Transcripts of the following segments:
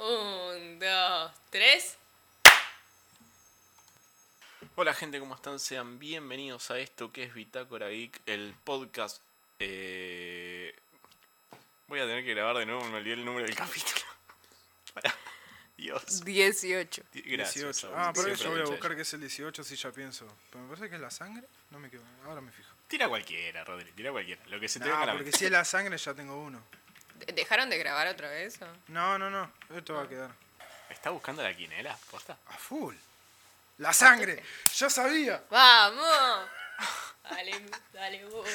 Un, dos, tres. Hola gente, ¿cómo están? Sean bienvenidos a esto que es Bitácora Geek, el podcast. eh, Voy a tener que grabar de nuevo, me olvidé el número del capítulo. Pará. Dios. 18. Gracias. 18. Saúl, Ah, por siempre eso voy a buscar eso. que es el 18 si ya pienso. Pero me parece que es la sangre. No me quedo. Ahora me fijo. Tira cualquiera, Rodri, tira cualquiera. Lo que se te venga a la porque mente. si es la sangre ya tengo uno. ¿De- ¿Dejaron de grabar otra vez? o? No, no, no. Esto va a quedar. ¿Está buscando la quinela? ¿Posta? A full. La sangre. Yo sabía. ¡Vamos! Dale, dale vos.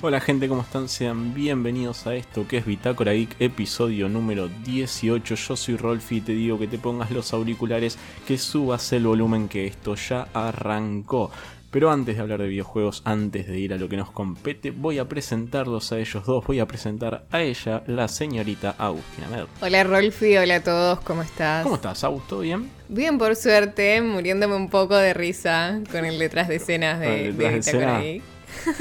Hola gente, ¿cómo están? Sean bienvenidos a esto que es Bitácora Geek, episodio número 18. Yo soy Rolfi y te digo que te pongas los auriculares, que subas el volumen, que esto ya arrancó. Pero antes de hablar de videojuegos, antes de ir a lo que nos compete, voy a presentarlos a ellos dos. Voy a presentar a ella, la señorita Agustina Med. Hola Rolfi, hola a todos, ¿cómo estás? ¿Cómo estás, Agus? ¿Todo bien? Bien, por suerte, muriéndome un poco de risa con el detrás de escenas de, de de escena.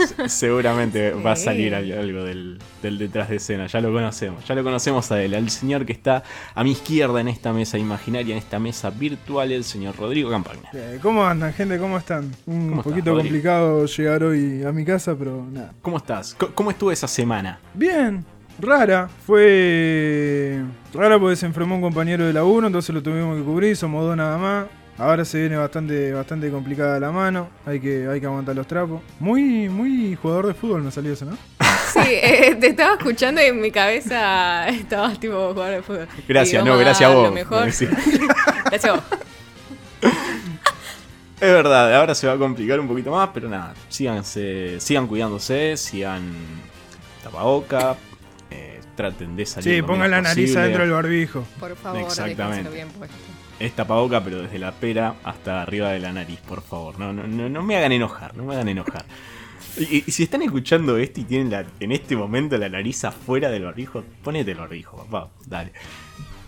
Se- Seguramente va a salir al- algo del, del detrás de escena, ya lo conocemos, ya lo conocemos a él, al señor que está a mi izquierda en esta mesa imaginaria, en esta mesa virtual, el señor Rodrigo Campagna. ¿Cómo andan, gente? ¿Cómo están? Un ¿Cómo estás, poquito complicado llegar hoy a mi casa, pero nada. ¿Cómo estás? ¿Cómo estuvo esa semana? Bien. Rara. Fue rara porque se enfermó un compañero de la 1, entonces lo tuvimos que cubrir, somos dos nada más. Ahora se viene bastante, bastante complicada la mano, hay que, hay que aguantar los trapos. Muy, muy jugador de fútbol me salió eso, ¿no? Sí, eh, te estaba escuchando y en mi cabeza estabas tipo jugar de fútbol. Gracias, no, gracias a vos. Lo mejor. Sí. Gracias a vos. Es verdad, ahora se va a complicar un poquito más, pero nada, síganse, sigan cuidándose, sigan tapaboca, eh, traten de salir. Sí, pongan la nariz adentro del barbijo. Por favor, Exactamente. bien puesto. Es tapaboca, pero desde la pera hasta arriba de la nariz, por favor. No, no, no, no me hagan enojar, no me hagan enojar. Y, si están escuchando esto y tienen la- en este momento la nariz afuera del barbijo, ponete el barbijo, papá. Dale.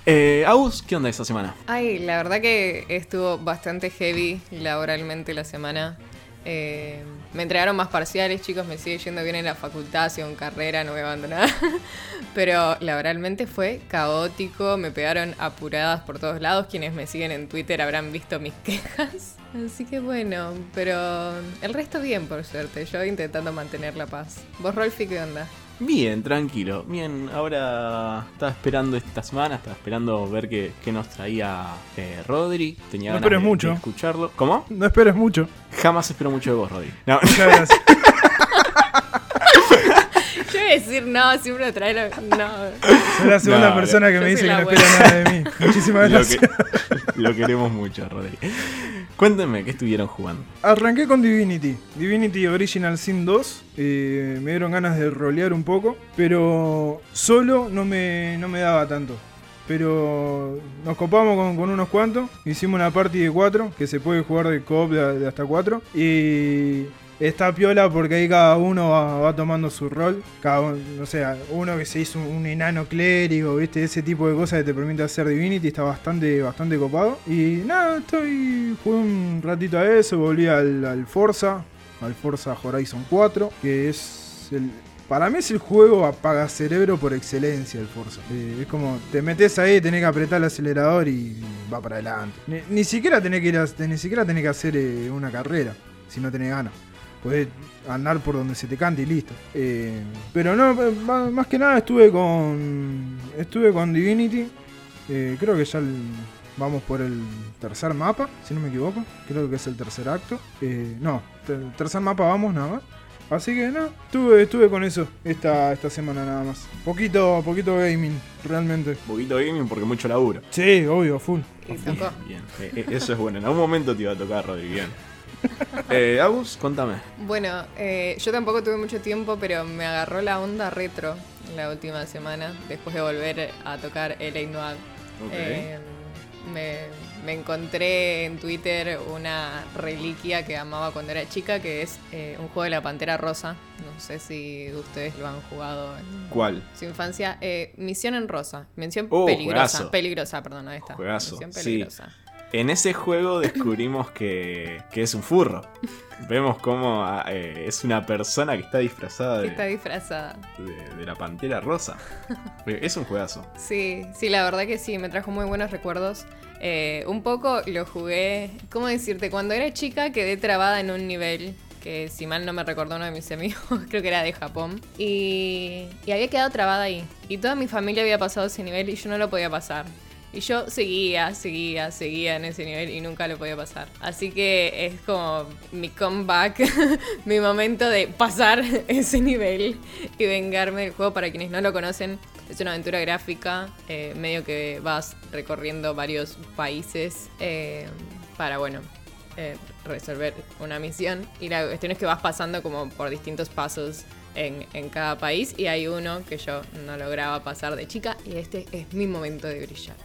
Eh, Agus, ¿qué onda esa semana? Ay, la verdad que estuvo bastante heavy laboralmente la semana. Eh, me entregaron más parciales, chicos, me sigue yendo bien en la facultad, sigo en carrera, no voy a abandonar. Pero laboralmente fue caótico, me pegaron apuradas por todos lados. Quienes me siguen en Twitter habrán visto mis quejas. Así que bueno, pero el resto bien, por suerte. Yo intentando mantener la paz. ¿Vos, Rolfi, qué onda? Bien, tranquilo. Bien, ahora estaba esperando esta semana, estaba esperando ver qué, qué nos traía eh, Rodri. Tenía No ganas esperes de- mucho. de escucharlo. ¿Cómo? No esperes mucho. Jamás espero mucho de vos, Rodri. No, Muchas gracias. Iba a decir no, siempre lo trae lo- No. Soy la segunda No, persona que me dice que no espera nada de mí. Muchísimas lo, gracias. que- lo queremos mucho, Rodri. Cuéntenme, ¿qué estuvieron jugando? Arranqué con Divinity. Divinity Original Sin 2. eh, me dieron ganas de rolear un poco. Pero solo no me, no me daba tanto. Pero nos copamos con, con unos cuantos. Hicimos una party de 4. Que se puede jugar de co-op de, de hasta 4. Y está piola porque ahí cada uno va, tomando su rol. Cada uno, no sé, uno que se hizo un enano clérigo, ¿viste? Ese tipo de cosas que te permite hacer Divinity está bastante, bastante copado. Y nada, estoy. Jugué un ratito a eso, volví al, Forza, al Forza Horizon 4, que es el. Para mí es el juego apaga cerebro por excelencia el Forza. Eh, es como, te metes ahí, tenés que apretar el acelerador y va para adelante. Ni, ni siquiera tenés que ni siquiera tenés que hacer eh, una carrera, si no tenés ganas. Podés andar por donde se te cante y listo. Eh, pero no, más que nada estuve con. Estuve con Divinity. Eh, creo que ya el- vamos por el tercer mapa, si no me equivoco. Creo que es el tercer acto. Eh, no, ter- tercer mapa vamos nada más. Así que no, estuve, estuve con eso esta, esta semana nada más. Poquito, poquito gaming, realmente. Poquito gaming porque mucho laburo. Sí, obvio, full. Bien, eh, eh, eso es bueno. En algún momento te iba a tocar, Rodri. Bien. Eh, Agus, contame. Bueno, eh, yo tampoco tuve mucho tiempo, pero me agarró la onda retro la última semana, después de volver a tocar El Noir. Eh, me, me encontré en Twitter una reliquia que amaba cuando era chica, que es eh, un juego de la Pantera Rosa. No sé si ustedes lo han jugado en ¿Cuál? su infancia. Eh, Misión en Rosa. Mención Oh, peligrosa. juegazo. Peligrosa, perdón, ahí está. Juegazo, Mención sí. En ese juego descubrimos que, que es un furro. Vemos cómo ah, eh, es una persona que está disfrazada de, Está disfrazada. de- de la pantera rosa. Eh, Es un juegazo. Sí, sí, la verdad que sí, me trajo muy buenos recuerdos. Eh, un poco lo jugué, ¿cómo decirte? Cuando era chica quedé trabada en un nivel que si mal no me recordó uno de mis amigos, creo que era de Japón. Y, y había quedado trabada ahí. Y toda mi familia había pasado ese nivel y yo no lo podía pasar. Y yo seguía, seguía, seguía en ese nivel y nunca lo podía pasar. Así que es como mi comeback, mi momento de pasar ese nivel y vengarme del juego. Para quienes no lo conocen, es una aventura gráfica, eh, medio que vas recorriendo varios países eh, para, bueno, eh, resolver una misión. Y la cuestión es que vas pasando como por distintos pasos en, en cada país. Y hay uno que yo no lograba pasar de chica y este es mi momento de brillar.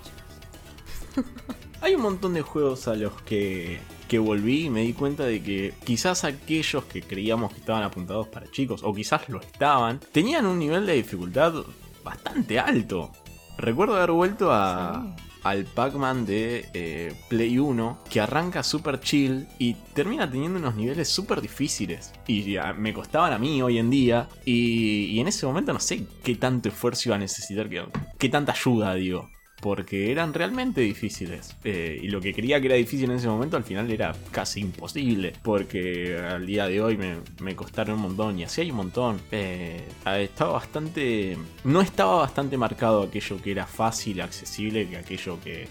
Hay un montón de juegos a los que, que volví y me di cuenta de que quizás aquellos que creíamos que estaban apuntados para chicos, o quizás lo estaban, tenían un nivel de dificultad bastante alto. Recuerdo haber vuelto a, Sí. al Pac-Man de eh, Play 1, que arranca super chill y termina teniendo unos niveles súper difíciles. Y ya me costaban a mí hoy en día. Y, y en ese momento no sé qué tanto esfuerzo iba a necesitar, qué, qué tanta ayuda, digo. Porque eran realmente difíciles. Eh, y lo que creía que era difícil en ese momento al final era casi imposible. Porque al día de hoy me, costaron un montón. Y así hay un montón. Eh, estaba bastante. No estaba bastante marcado aquello que era fácil, accesible, que aquello que,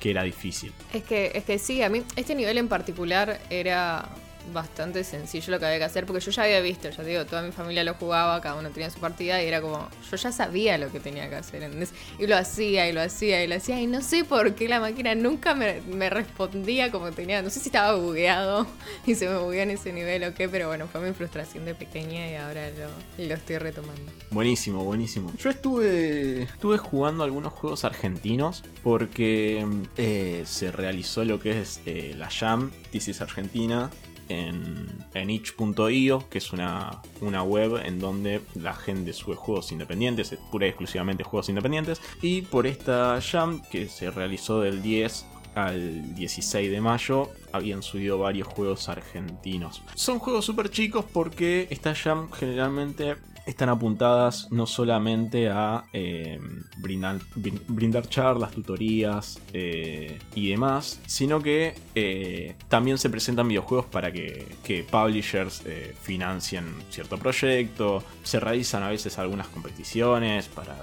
que era difícil. Es que, es que sí, a mí este nivel en particular era bastante sencillo lo que había que hacer, porque yo ya había visto, ya te digo, toda mi familia lo jugaba, cada uno tenía su partida y era como, yo ya sabía lo que tenía que hacer, ¿entendés? Y lo hacía y lo hacía y lo hacía y no sé por qué la máquina nunca me, me respondía como tenía, no sé si estaba bugueado y se me bugueó en ese nivel o qué, pero bueno, fue mi frustración de pequeña y ahora lo, lo estoy retomando. Buenísimo, buenísimo. Yo estuve, estuve jugando algunos juegos argentinos porque eh, se realizó lo que es eh, la Jam, This is Argentina, en, en itch.io, que es una, una web en donde la gente sube juegos independientes, es pura y exclusivamente juegos independientes. Y por esta Jam, que se realizó del 10 al 16 de mayo habían subido varios juegos argentinos. Son juegos súper chicos porque estas jam generalmente están apuntadas no solamente a eh, brindar, brin- brindar charlas, tutorías eh, y demás, sino que eh, también se presentan videojuegos para que, que publishers financien cierto proyecto, se realizan a veces algunas competiciones para,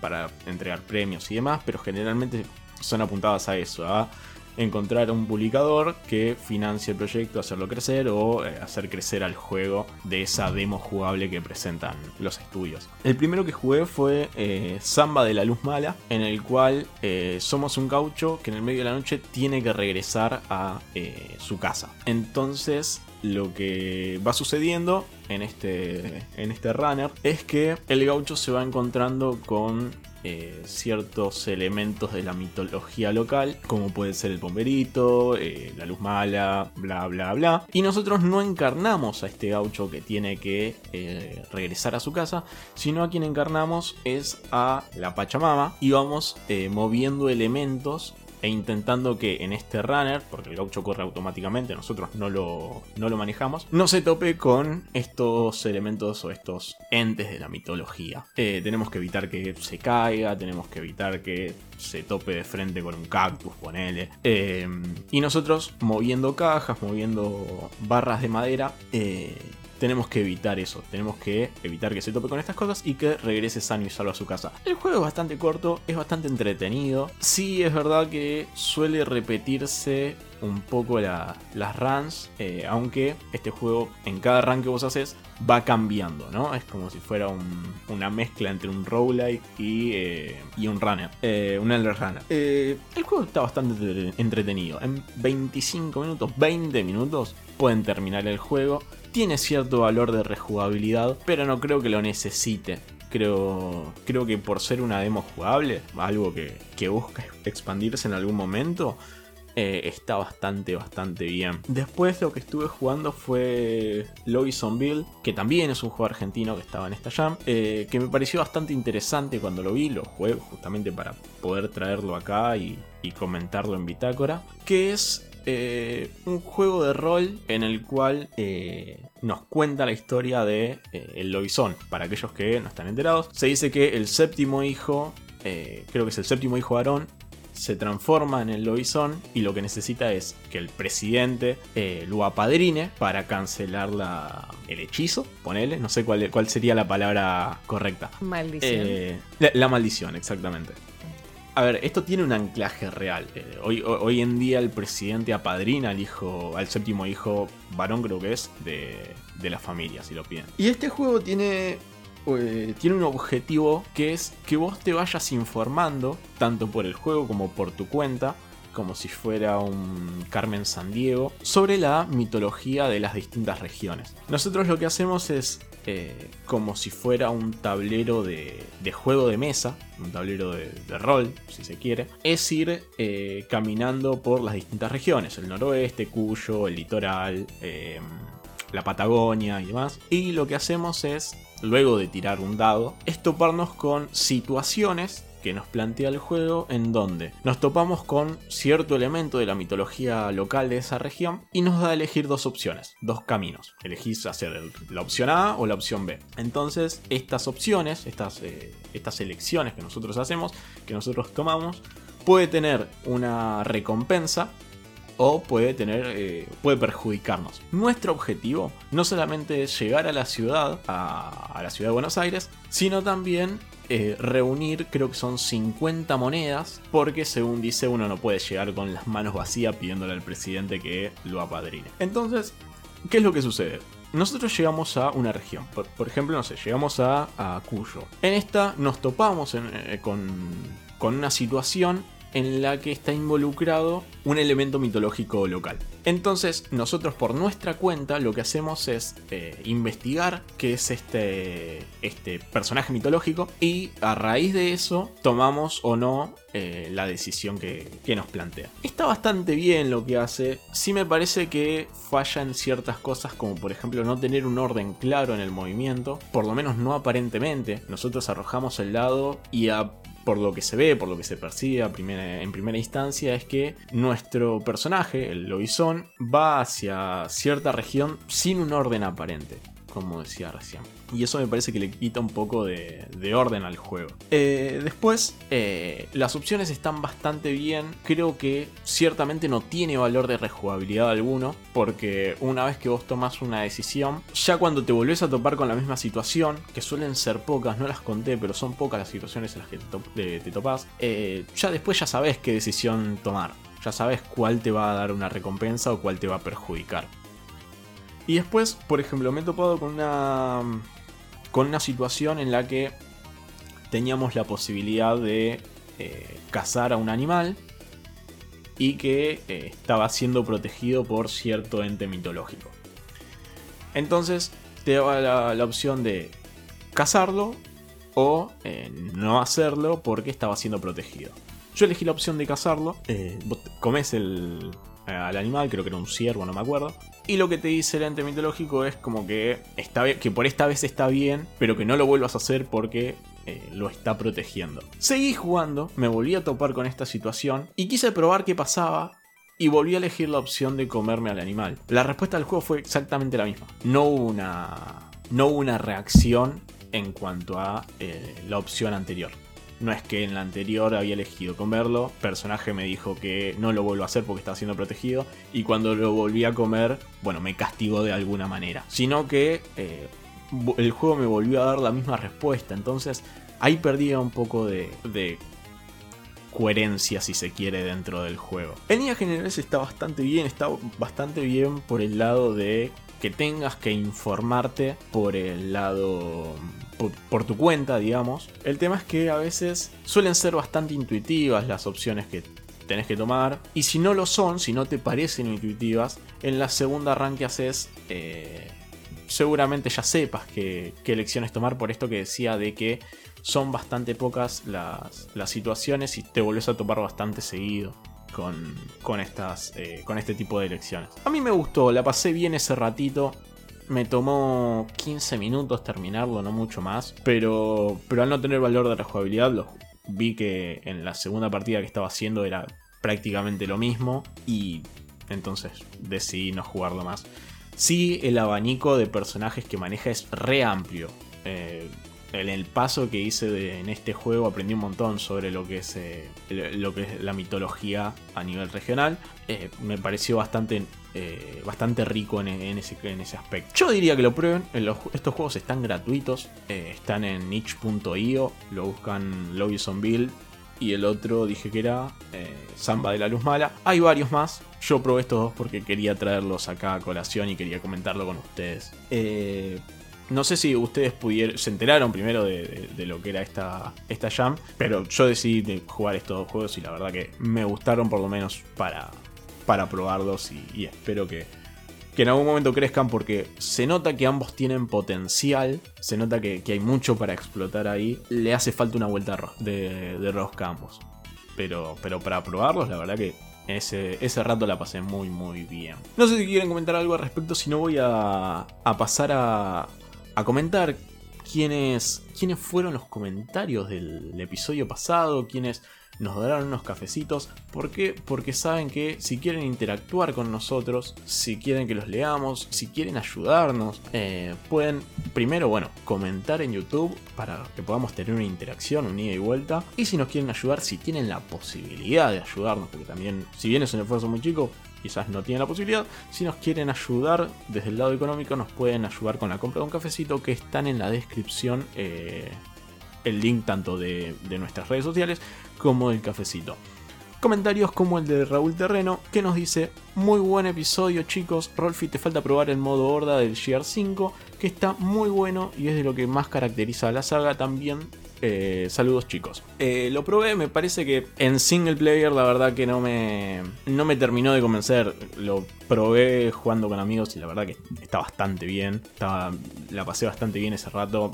para entregar premios y demás, pero generalmente son apuntadas a eso, a encontrar un publicador que financie el proyecto, hacerlo crecer o eh, hacer crecer al juego de esa demo jugable que presentan los estudios. El primero que jugué fue eh, Samba de la Luz Mala, en el cual eh, somos un gaucho que en el medio de la noche tiene que regresar a eh, su casa. Entonces lo que va sucediendo en este, en este runner es que el gaucho se va encontrando con eh, ciertos elementos de la mitología local, como puede ser el bomberito, eh, la luz mala, bla bla bla. Y nosotros no encarnamos a este gaucho que tiene que eh, regresar a su casa, sino a quien encarnamos es a la Pachamama y vamos moviendo elementos e intentando que en este runner, porque el gaucho corre automáticamente, nosotros no lo, no lo manejamos, no se tope con estos elementos o estos entes de la mitología. Eh, tenemos que evitar que se caiga, tenemos que evitar que se tope de frente con un cactus, ponele. Eh, y nosotros moviendo cajas, moviendo barras de madera, eh, tenemos que evitar eso. Tenemos que evitar que se tope con estas cosas y que regrese sano y salvo a su casa. El juego es bastante corto, es bastante entretenido. Sí, es verdad que suele repetirse un poco la- las runs, eh, aunque este juego en cada run que vos haces va cambiando, ¿no? Es como si fuera un- una mezcla entre un roguelike y, eh, y un runner, eh, un elder runner. Eh, el juego está bastante entre- entretenido. En 25 minutos, 20 minutos pueden terminar el juego. Tiene cierto valor de rejugabilidad, pero no creo que lo necesite. Creo, creo que por ser una demo jugable, algo que, que busca expandirse en algún momento, eh, está bastante, bastante bien. Después lo que estuve jugando fue Lobbies on Bill, que también es un juego argentino que estaba en esta jam, eh, que me pareció bastante interesante cuando lo vi, lo jugué justamente para poder traerlo acá y, comentarlo en Bitácora, que es eh, un juego de rol en el cual nos cuenta la historia de el Lobizón. Para aquellos que no están enterados, se dice que el séptimo hijo, creo que es el séptimo hijo Aarón, se transforma en el lobizón y lo que necesita es que el presidente eh, lo apadrine para cancelar la, el hechizo, ponele, no sé cuál, cuál sería la palabra correcta. Maldición. Eh, la, maldición, exactamente. A ver, esto tiene un anclaje real. Eh, hoy, en día el presidente apadrina al hijo, al séptimo hijo varón creo que es, de, de la familia, si lo piden. Y este juego tiene eh, tiene un objetivo que es que vos te vayas informando, tanto por el juego como por tu cuenta, como si fuera un Carmen San Diego, sobre la mitología de las distintas regiones. Nosotros lo que hacemos es eh, como si fuera un tablero de, juego de mesa, un tablero de, rol, si se quiere, es ir eh, caminando por las distintas regiones, el noroeste, Cuyo, el litoral, la Patagonia y demás. Y lo que hacemos es luego de tirar un dado, es toparnos con situaciones que nos plantea el juego en donde nos topamos con cierto elemento de la mitología local de esa región y nos da a elegir dos opciones, dos caminos. Elegís hacer la opción A o la opción B. Entonces, estas opciones, estas, eh, estas elecciones que nosotros hacemos, que nosotros tomamos, puede tener una recompensa o puede tener eh, puede perjudicarnos. Nuestro objetivo no solamente es llegar a la ciudad, a, la ciudad de Buenos Aires, sino también eh, reunir, creo que son 50 monedas, porque según dice uno no puede llegar con las manos vacías pidiéndole al presidente que lo apadrine. Entonces, ¿qué es lo que sucede? Nosotros llegamos a una región, por, ejemplo, no sé, llegamos a, Cuyo. En esta nos topamos eh, con, con una situación en la que está involucrado un elemento mitológico local. Entonces nosotros por nuestra cuenta lo que hacemos es eh, investigar qué es este, este personaje mitológico y a raíz de eso tomamos o no eh, la decisión que, que, nos plantea. Está bastante bien lo que hace, sí me parece que falla en ciertas cosas como por ejemplo no tener un orden claro en el movimiento, por lo menos no aparentemente. Nosotros arrojamos el dado y a por lo que se ve, por lo que se percibe en primera instancia, es que nuestro personaje, el Lobizón, va hacia cierta región sin un orden aparente como decía recién. Y eso me parece que le quita un poco de, orden al juego. Eh, después, eh, las opciones están bastante bien. Creo que ciertamente no tiene valor de rejugabilidad alguno. Porque una vez que vos tomas una decisión, ya cuando te volvés a topar con la misma situación, que suelen ser pocas, no las conté, pero son pocas las situaciones en las que te, te, topás, eh, ya después ya sabes qué decisión tomar. Ya sabes cuál te va a dar una recompensa o cuál te va a perjudicar. Y después, por ejemplo, me he topado con una, con una situación en la que teníamos la posibilidad de eh, cazar a un animal y que eh, estaba siendo protegido por cierto ente mitológico. Entonces te daba la, opción de cazarlo o eh, no hacerlo porque estaba siendo protegido. Yo elegí la opción de cazarlo. comes el, al animal, creo que era un ciervo, no me acuerdo. Y lo que te dice el ente mitológico es como que, está, que por esta vez está bien, pero que no lo vuelvas a hacer porque eh, lo está protegiendo. Seguí jugando, me volví a topar con esta situación y quise probar qué pasaba y volví a elegir la opción de comerme al animal. La respuesta del juego fue exactamente la misma. No hubo una, no hubo una reacción en cuanto a eh, la opción anterior. No es que en la anterior había elegido comerlo, personaje me dijo que no lo vuelvo a hacer porque estaba siendo protegido y cuando lo volví a comer, bueno, me castigó de alguna manera. Sino que eh, el juego me volvió a dar la misma respuesta, entonces ahí perdía un poco de, de coherencia, si se quiere, dentro del juego. En líneas generales está bastante bien, está bastante bien por el lado de que tengas que informarte por el lado por, tu cuenta, digamos. El tema es que a veces suelen ser bastante intuitivas las opciones que tenés que tomar. Y si no lo son, si no te parecen intuitivas, en la segunda arranque haces... Eh, seguramente ya sepas qué, elecciones tomar por esto que decía de que son bastante pocas las, las situaciones y te volvés a topar bastante seguido con, con, estas, eh, con este tipo de elecciones. A mí me gustó, la pasé bien ese ratito. Me tomó 15 minutos terminarlo, no mucho más. Pero, pero al no tener valor de la jugabilidad, lo, vi que en la segunda partida que estaba haciendo era prácticamente lo mismo. Y entonces decidí no jugarlo más. Sí, el abanico de personajes que maneja es re amplio. Eh, en el paso que hice en este juego aprendí un montón sobre lo que es, eh, lo que es la mitología a nivel regional. Eh, me pareció bastante, eh, bastante rico en, ese, en, ese, aspecto. Yo diría que lo prueben. estos juegos están gratuitos. están en niche.io. Lo buscan Lobbyson Build. Y el otro dije que era Samba de la Luz Mala. Hay varios más. Yo probé estos dos porque quería traerlos acá a colación y quería comentarlo con ustedes. No sé si ustedes pudieron, se enteraron primero de, lo que era esta, esta jam, pero yo decidí jugar estos dos juegos y la verdad que me gustaron por lo menos para, para probarlos y, espero que, que, en algún momento crezcan porque se nota que ambos tienen potencial, se nota que, hay mucho para explotar ahí, le hace falta una vuelta de, de a ambos. Pero, pero para probarlos, la verdad que ese, ese, rato la pasé muy muy bien. No sé si quieren comentar algo al respecto, si no voy a, a pasar a, a comentar quiénes, quiénes fueron los comentarios del episodio pasado, quiénes nos darán unos cafecitos. ¿Por qué? Porque saben que si quieren interactuar con nosotros, si quieren que los leamos, si quieren ayudarnos, eh, pueden primero, bueno, comentar en YouTube para que podamos tener una interacción, un ida y vuelta. Y si nos quieren ayudar, si tienen la posibilidad de ayudarnos, porque también, si bien es un esfuerzo muy chico, quizás no tienen la posibilidad. Si nos quieren ayudar desde el lado económico, nos pueden ayudar con la compra de un cafecito que están en la descripción. Eh, el link tanto de, nuestras redes sociales como del cafecito. Comentarios como el de Raúl Terreno que nos dice: Muy buen episodio, chicos. Rolfi, te falta probar el modo horda del GR5, que está muy bueno y es de lo que más caracteriza a la saga. También eh, saludos chicos. Eh, lo probé, me parece que en single player la verdad que no me, no me terminó de convencer. Lo probé jugando con amigos y la verdad que está bastante bien. La pasé bastante bien ese rato.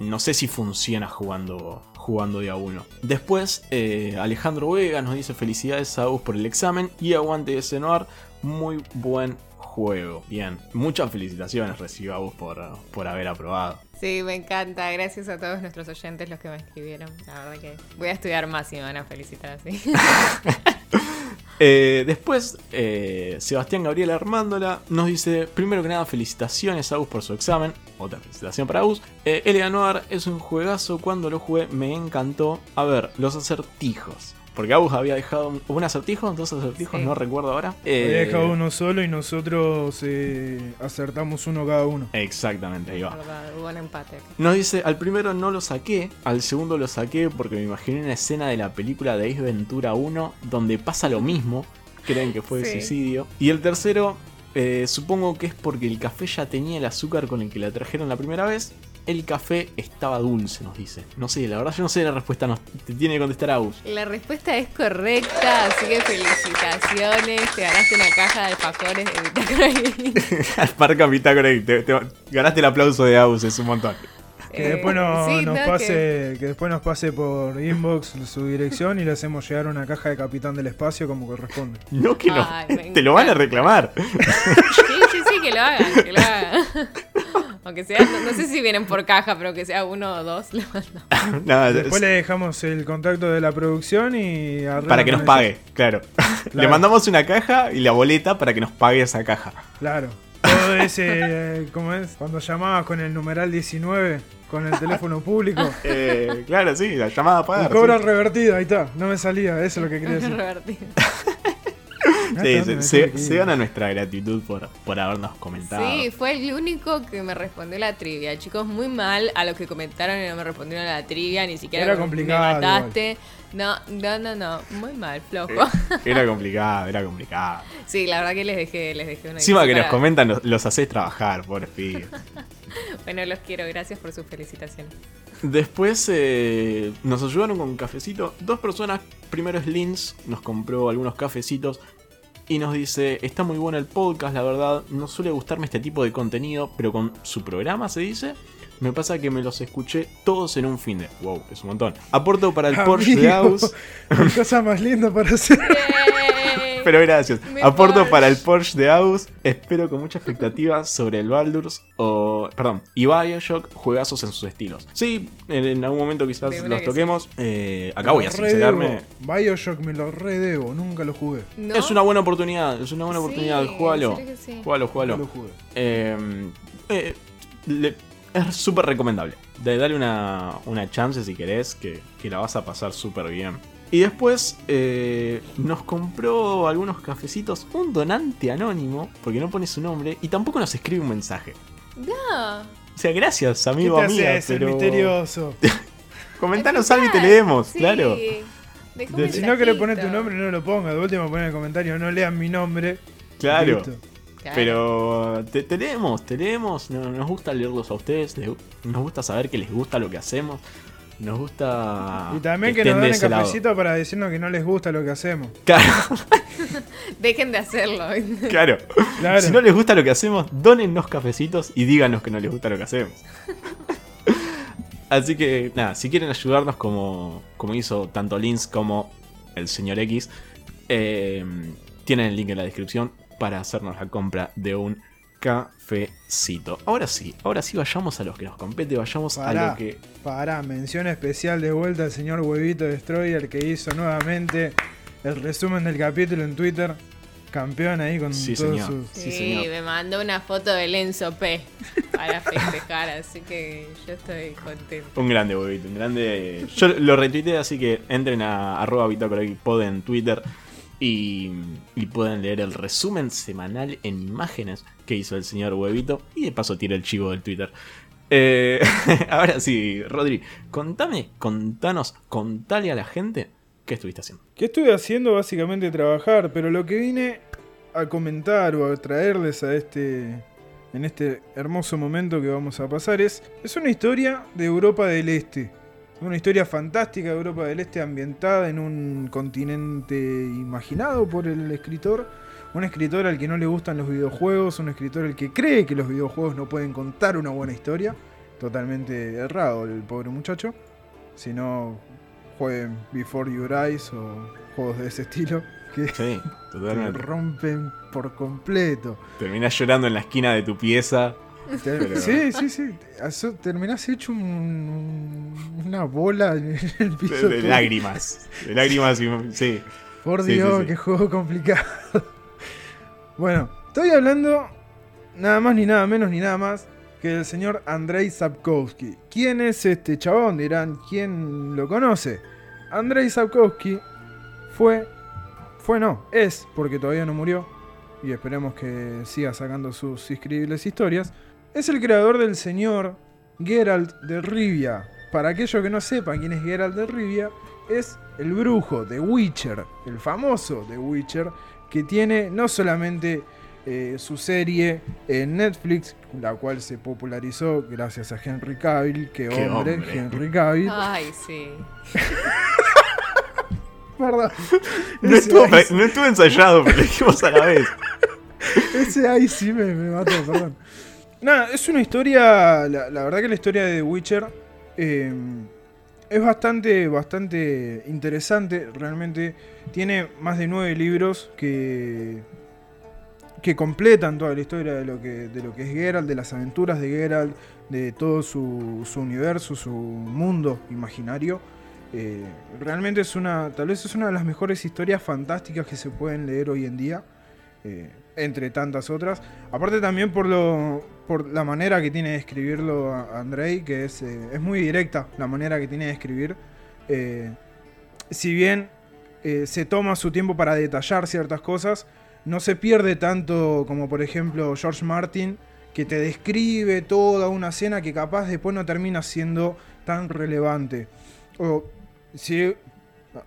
no sé si funciona jugando, jugando de a uno. Después, eh, Alejandro Vega nos dice felicidades a vos por el examen y aguante de Senoar. Muy buen juego. Bien, muchas felicitaciones recibo a vos por, por haber aprobado. Sí, me encanta. Gracias a todos nuestros oyentes los que me escribieron. La verdad que voy a estudiar más y me van a felicitar así. Eh, después, eh, Sebastián Gabriel Armándola nos dice: Primero que nada, felicitaciones a Gus por su examen. Otra felicitación para Gus. Eh, Eleanor es un juegazo. Cuando lo jugué, me encantó. A ver, los acertijos. Porque Agus había dejado un, acertijo, dos acertijos, no recuerdo ahora. había eh, dejado uno solo y nosotros eh, acertamos uno cada uno. Exactamente, ahí va. hubo un empate. Nos dice, al primero no lo saqué, al segundo lo saqué porque me imaginé una escena de la película de Ace Ventura 1 donde pasa lo mismo. Creen que fue suicidio. Y el tercero, eh, supongo que es porque el café ya tenía el azúcar con el que la trajeron la primera vez el café estaba dulce, nos dice. No sé, la verdad yo no sé la respuesta, nos, te tiene que contestar Agus. La respuesta es correcta, así que felicitaciones, te ganaste una caja de alfajores de Bitácora Alparca Bitácora te, ganaste el aplauso de Agus, es un montón. Que después, nos pase, que... después nos pase por inbox su dirección y le hacemos llegar una caja de Capitán del Espacio como corresponde. No, que no. te lo van a reclamar. Sí, sí, sí, que lo hagan, que lo hagan. Aunque sea, no, sé si vienen por caja, pero que sea uno o dos. Después le dejamos el contacto de la producción y... Para que nos pague, claro. Le mandamos una caja y la boleta para que nos pague esa caja. Claro. Todo ese, ¿cómo es? Cuando llamabas con el numeral 19, con el teléfono público. Eh, claro, sí, la llamada a pagar. Cobra revertido, ahí está. No me salía, eso es lo que quería decir. revertido. se, gana nuestra gratitud por, por habernos comentado. Sí, fue el único que me respondió la trivia. Chicos, muy mal a los que comentaron y no me respondieron a la trivia, ni siquiera era complicado, me mataste. No, no, no, no, muy mal, flojo. Eh, era complicado, era complicado. Sí, la verdad que les dejé, les dejé una Encima que nos comentan, los, los haces trabajar, por fin bueno, los quiero, gracias por sus felicitaciones. Después eh, nos ayudaron con un cafecito. Dos personas, primero es Lins, nos compró algunos cafecitos y nos dice, está muy bueno el podcast, la verdad, no suele gustarme este tipo de contenido, pero con su programa se dice, me pasa que me los escuché todos en un fin de... Wow, es un montón. Aporto para el Porsche de Aus. cosa más linda para hacer. Yay. Pero gracias. Mi Aporto Porsche. para el Porsche de Agus. Espero con mucha expectativa sobre el Baldur's o. Perdón, y Bioshock, juegazos en sus estilos. Sí, en, en algún momento quizás los que toquemos. Eh, acá voy a sincerarme. Bioshock me lo redebo, nunca lo jugué. ¿No? Es una buena oportunidad, es una buena Sí, oportunidad. que sí. Jugalo, Nunca jugalo. lo jugué. Eh, eh, le- es súper recomendable. De darle una, una chance si querés, que, que la vas a pasar súper bien. Y después eh, nos compró algunos cafecitos un donante anónimo, porque no pone su nombre, y tampoco nos escribe un mensaje. No. O sea, gracias, ¿Qué amigo, te amiga, haces, el pero... misterioso? Comentanos algo y te leemos, Sí. claro. Si no querés poner tu nombre, no lo pongas. De última, poner en el comentario, no lean mi nombre. Claro. Listo. Claro. Pero te, te leemos, te leemos, no- nos gusta leerlos a ustedes, les nos gusta saber que les gusta lo que hacemos, nos gusta Y también que, nos de den el ese lado. cafecito para decirnos que no les gusta lo que hacemos. Claro, Dejen de hacerlo. claro. Claro. Si no les gusta lo que hacemos, donennos cafecitos y díganos que no les gusta lo que hacemos. Así que, nada, si quieren ayudarnos como, como hizo tanto Lins como el señor X, eh, tienen el link en la descripción para hacernos la compra de un cafecito. Ahora sí, ahora sí vayamos a los que nos compete, vayamos a lo que... pará, mención especial de vuelta al señor Huevito Destroyer que hizo nuevamente el resumen del capítulo en Twitter. Campeón ahí con Sí, todos señor. sus. Sí, Sí, señor. me mandó una foto del Enzo P para festejar, así que yo estoy contento. Un grande, huevito, un grande. Yo lo retuiteé, así que entren a arroba pod en Twitter y, y pueden leer el resumen semanal en imágenes que hizo el señor Huevito. Y de paso tira el chivo del Twitter. Eh, ahora sí, Rodri, contame, contanos, contale a la gente qué estuviste haciendo. ¿Qué estuve haciendo? Básicamente trabajar, pero lo que vine a comentar o a traerles a este. En este hermoso momento que vamos a pasar es. Es una historia de Europa del Este. Una historia fantástica de Europa del Este ambientada en un continente imaginado por el escritor. Un escritor al que no le gustan los videojuegos, un escritor al que cree que los videojuegos no pueden contar una buena historia. Totalmente errado el pobre muchacho. Si no, jueguen Before Your Eyes o juegos de ese estilo que Sí, te totalmente. rompen por completo. Terminás llorando en la esquina de tu pieza. Pero- Sí, sí, sí. Terminás hecho un- un- una bola en el piso. de lágrimas. De lágrimas. Sí. Por Dios, sí, sí. qué juego complicado. bueno, estoy hablando nada más ni nada menos ni nada más que del señor Andrei Sapkowski. ¿Quién es este chabón? Dirán, ¿quién lo conoce? Andrei Sapkowski fue, fue no, es, porque todavía no murió, y esperemos que siga sacando sus increíbles historias, es el creador del señor Geralt de Rivia. Para aquellos que no sepan quién es Geralt de Rivia, es el brujo de Witcher, el famoso de Witcher, que tiene no solamente eh, su serie en Netflix, la cual se popularizó gracias a Henry Cavill, que Qué hombre, hombre. Henry Cavill. Ay, sí. Perdón. No estuvo, ahí- no estuvo ensayado, pero lo dijimos a la vez. Ese ahí sí me, me mató, perdón. Nada, es una historia. La, verdad que la historia de The Witcher eh, es bastante, bastante interesante. Realmente tiene más de nueve libros que. que completan toda la historia de lo que, de lo que es Geralt, de las aventuras de Geralt, de todo su, su universo, su mundo imaginario. Eh, realmente es una. Tal vez es una de las mejores historias fantásticas que se pueden leer hoy en día. Eh, entre tantas otras. Aparte también por lo por la manera que tiene de escribirlo a- Andrei, que es, eh, es muy directa la manera que tiene de escribir. Eh, si bien se toma su tiempo para detallar ciertas cosas, no se pierde tanto como por ejemplo George Martin, que te describe toda una escena que capaz después no termina siendo tan relevante. O sí,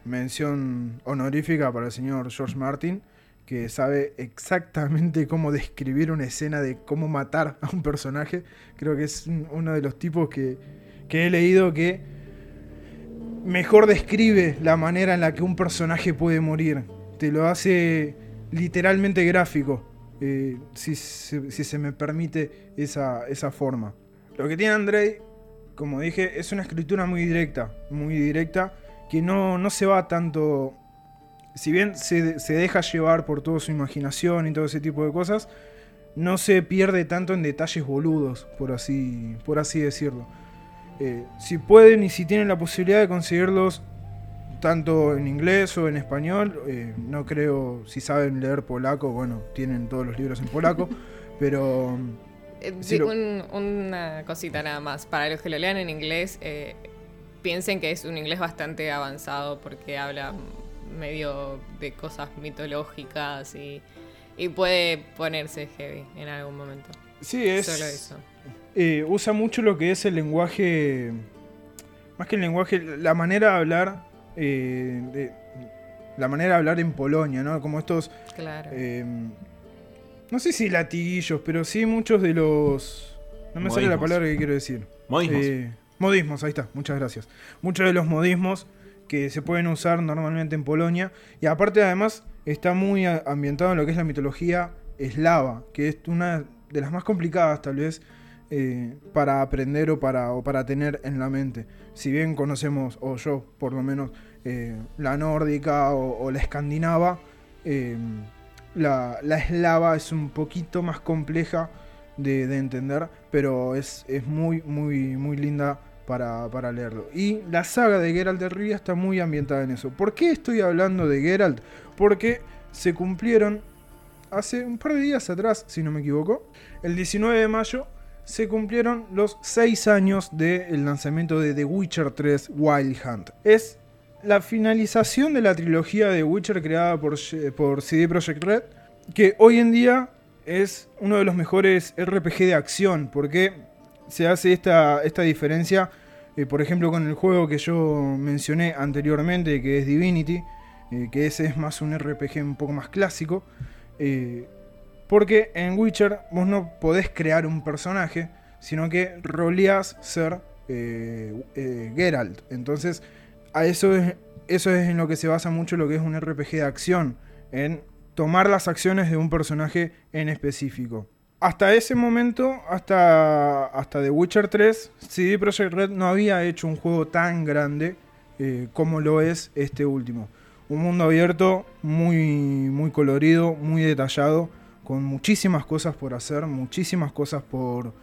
mención honorífica para el señor George Martin, que sabe exactamente cómo describir una escena de cómo matar a un personaje. Creo que es un- uno de los tipos que, que he leído que mejor describe la manera en la que un personaje puede morir. Te lo hace literalmente gráfico, eh, si, se- si se me permite esa, esa forma. Lo que tiene Andrei, como dije, es una escritura muy directa, muy directa, que no, no se va tanto si bien se, se deja llevar por toda su imaginación y todo ese tipo de cosas, no se pierde tanto en detalles boludos, por así, por así decirlo. Eh, si pueden y si tienen la posibilidad de conseguirlos tanto en inglés o en español, eh, no creo, si saben leer polaco, bueno, tienen todos los libros en polaco, pero... Eh, lo- un- una cosita nada más. Para los que lo lean en inglés, piensen que es un inglés bastante avanzado porque habla medio de cosas mitológicas y, y puede ponerse heavy en algún momento. Sí, es... Solo eso. eh, usa mucho lo que es el lenguaje, más que el lenguaje, la manera de hablar, eh, de- la manera de hablar en Polonia, ¿no? Como estos, Claro. eh, no sé si latiguillos, pero sí muchos de los... No me sale la palabra que quiero decir. Modismos. Eh, modismos, ahí está, muchas gracias. Muchos de los modismos que se pueden usar normalmente en Polonia. Y aparte además está muy ambientado en lo que es la mitología eslava, que es una de las más complicadas tal vez eh, para aprender o para, para tener en la mente. Si bien conocemos, o yo por lo menos, eh, la nórdica o, o la escandinava, eh, la, la eslava es un poquito más compleja de, de entender, pero es, es muy, muy, muy linda para, para leerlo. Y la saga de Geralt de Rivia está muy ambientada en eso. ¿Por qué estoy hablando de Geralt? Porque se cumplieron hace un par de días atrás, si no me equivoco, el 19 de mayo, se cumplieron los 6 años del lanzamiento de The Witcher 3 Wild Hunt. Es la finalización de la trilogía de Witcher creada por, por CD Projekt Red, que hoy en día es uno de los mejores RPG de acción, porque se hace esta, esta diferencia, eh, por ejemplo, con el juego que yo mencioné anteriormente, que es Divinity, eh, que ese es más un RPG un poco más clásico, eh, porque en Witcher vos no podés crear un personaje, sino que roleás ser Geralt. Entonces, a eso es, eso es en lo que se basa mucho lo que es un RPG de acción, en tomar las acciones de un personaje en específico. Hasta ese momento, hasta, hasta The Witcher 3, CD Projekt Red no había hecho un juego tan grande eh, como lo es este último. Un mundo abierto muy, muy colorido, muy detallado, con muchísimas cosas por hacer, muchísimas cosas por,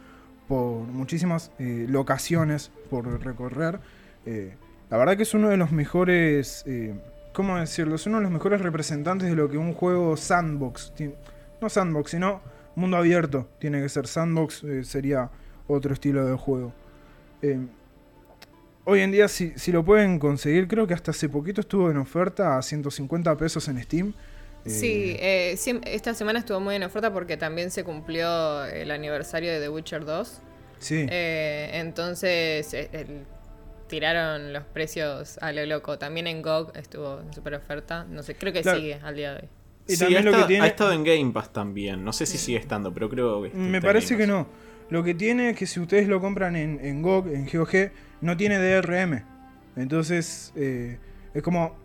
por muchísimas eh, locaciones por recorrer. Eh, la verdad que es uno de los mejores, ¿cómo decirlo? Es uno de los mejores representantes de lo que un juego sandbox, no sandbox, sino mundo abierto, tiene que ser sandbox, eh, sería otro estilo de juego. Eh, hoy en día, si, si lo pueden conseguir, creo que hasta hace poquito estuvo en oferta a 150 pesos en Steam. Eh, Sí, eh, siem- esta semana estuvo muy en oferta porque también se cumplió el aniversario de The Witcher 2. sí. Eh, entonces eh, el- tiraron los precios a lo loco. También en GOG estuvo en super oferta. No sé, creo que Claro. sigue al día de hoy. Y sí, también ha, lo que estado, tiene- ha estado en Game Pass también. No sé si sigue estando, pero creo que. Me está en parece que no. Lo que tiene es que si ustedes lo compran en, en GOG, en GOG, no tiene DRM. Entonces, eh, es como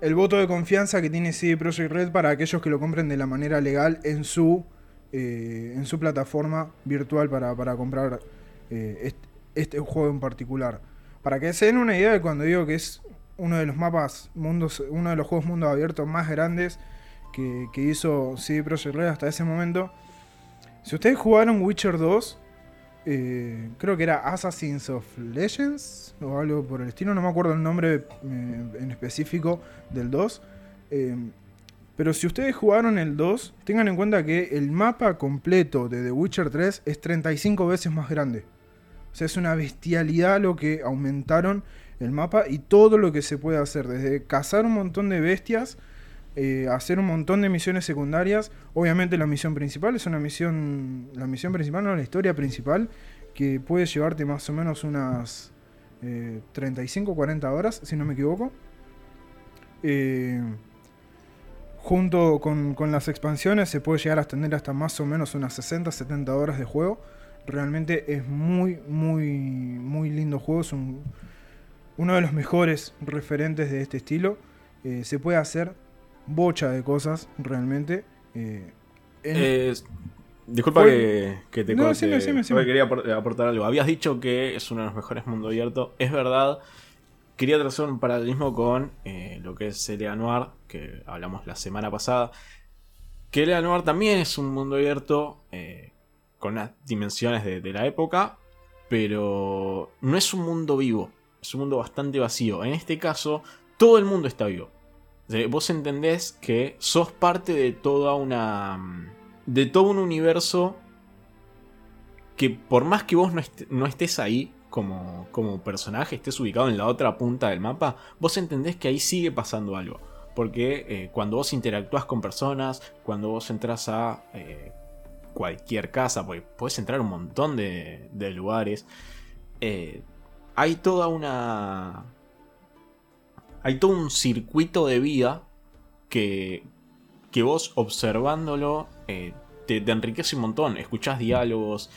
el voto de confianza que tiene CD Projekt Red para aquellos que lo compren de la manera legal en su, eh, en su plataforma virtual para, para comprar eh, este, este juego en particular. Para que se den una idea de cuando digo que es uno de los mapas, mundos, uno de los juegos mundo abierto más grandes que, hizo CD Projekt Red hasta ese momento. Si ustedes jugaron Witcher 2, eh, creo que era Assassins of Legends o algo por el estilo, no me acuerdo el nombre eh, en específico del 2. eh, pero si ustedes jugaron el 2, tengan en cuenta que el mapa completo de The Witcher 3 es 35 veces más grande. O sea, es una bestialidad lo que aumentaron el mapa y todo lo que se puede hacer. Desde cazar un montón de bestias, eh, hacer un montón de misiones secundarias. Obviamente la misión principal es una misión, la misión principal, no la historia principal, que puede llevarte más o menos unas eh, 35-40 horas, si no me equivoco. Eh, junto con, con las expansiones se puede llegar a tener hasta más o menos unas 60-70 horas de juego. Realmente es muy, muy, muy lindo juego. Es un- uno de los mejores referentes de este estilo. Eh, se puede hacer bocha de cosas realmente. Eh, en- Eh, disculpa Fue- que, que te No, decime, decime, decime. quería apor- aportar algo. Habías dicho que es uno de los mejores mundo abierto. Es verdad, quería trazar un paralelismo con eh, lo que es L.A. Noir, que hablamos la semana pasada. Que L.A. Noir también es un mundo abierto eh, con las dimensiones de, de la época, pero no es un mundo vivo, es un mundo bastante vacío. En este caso, todo el mundo está vivo. Vos entendés que sos parte de toda una. de todo un universo que por más que vos no, est- estés ahí como, como personaje, estés ubicado en la otra punta del mapa, vos entendés que ahí sigue pasando algo. Porque eh, cuando vos interactúas con personas, cuando vos entras a eh, cualquier casa, porque podés entrar a un montón de, de lugares, eh, hay toda una... Hay todo un circuito de vida que, que vos observándolo eh, te, te enriquece un montón. Escuchás diálogos,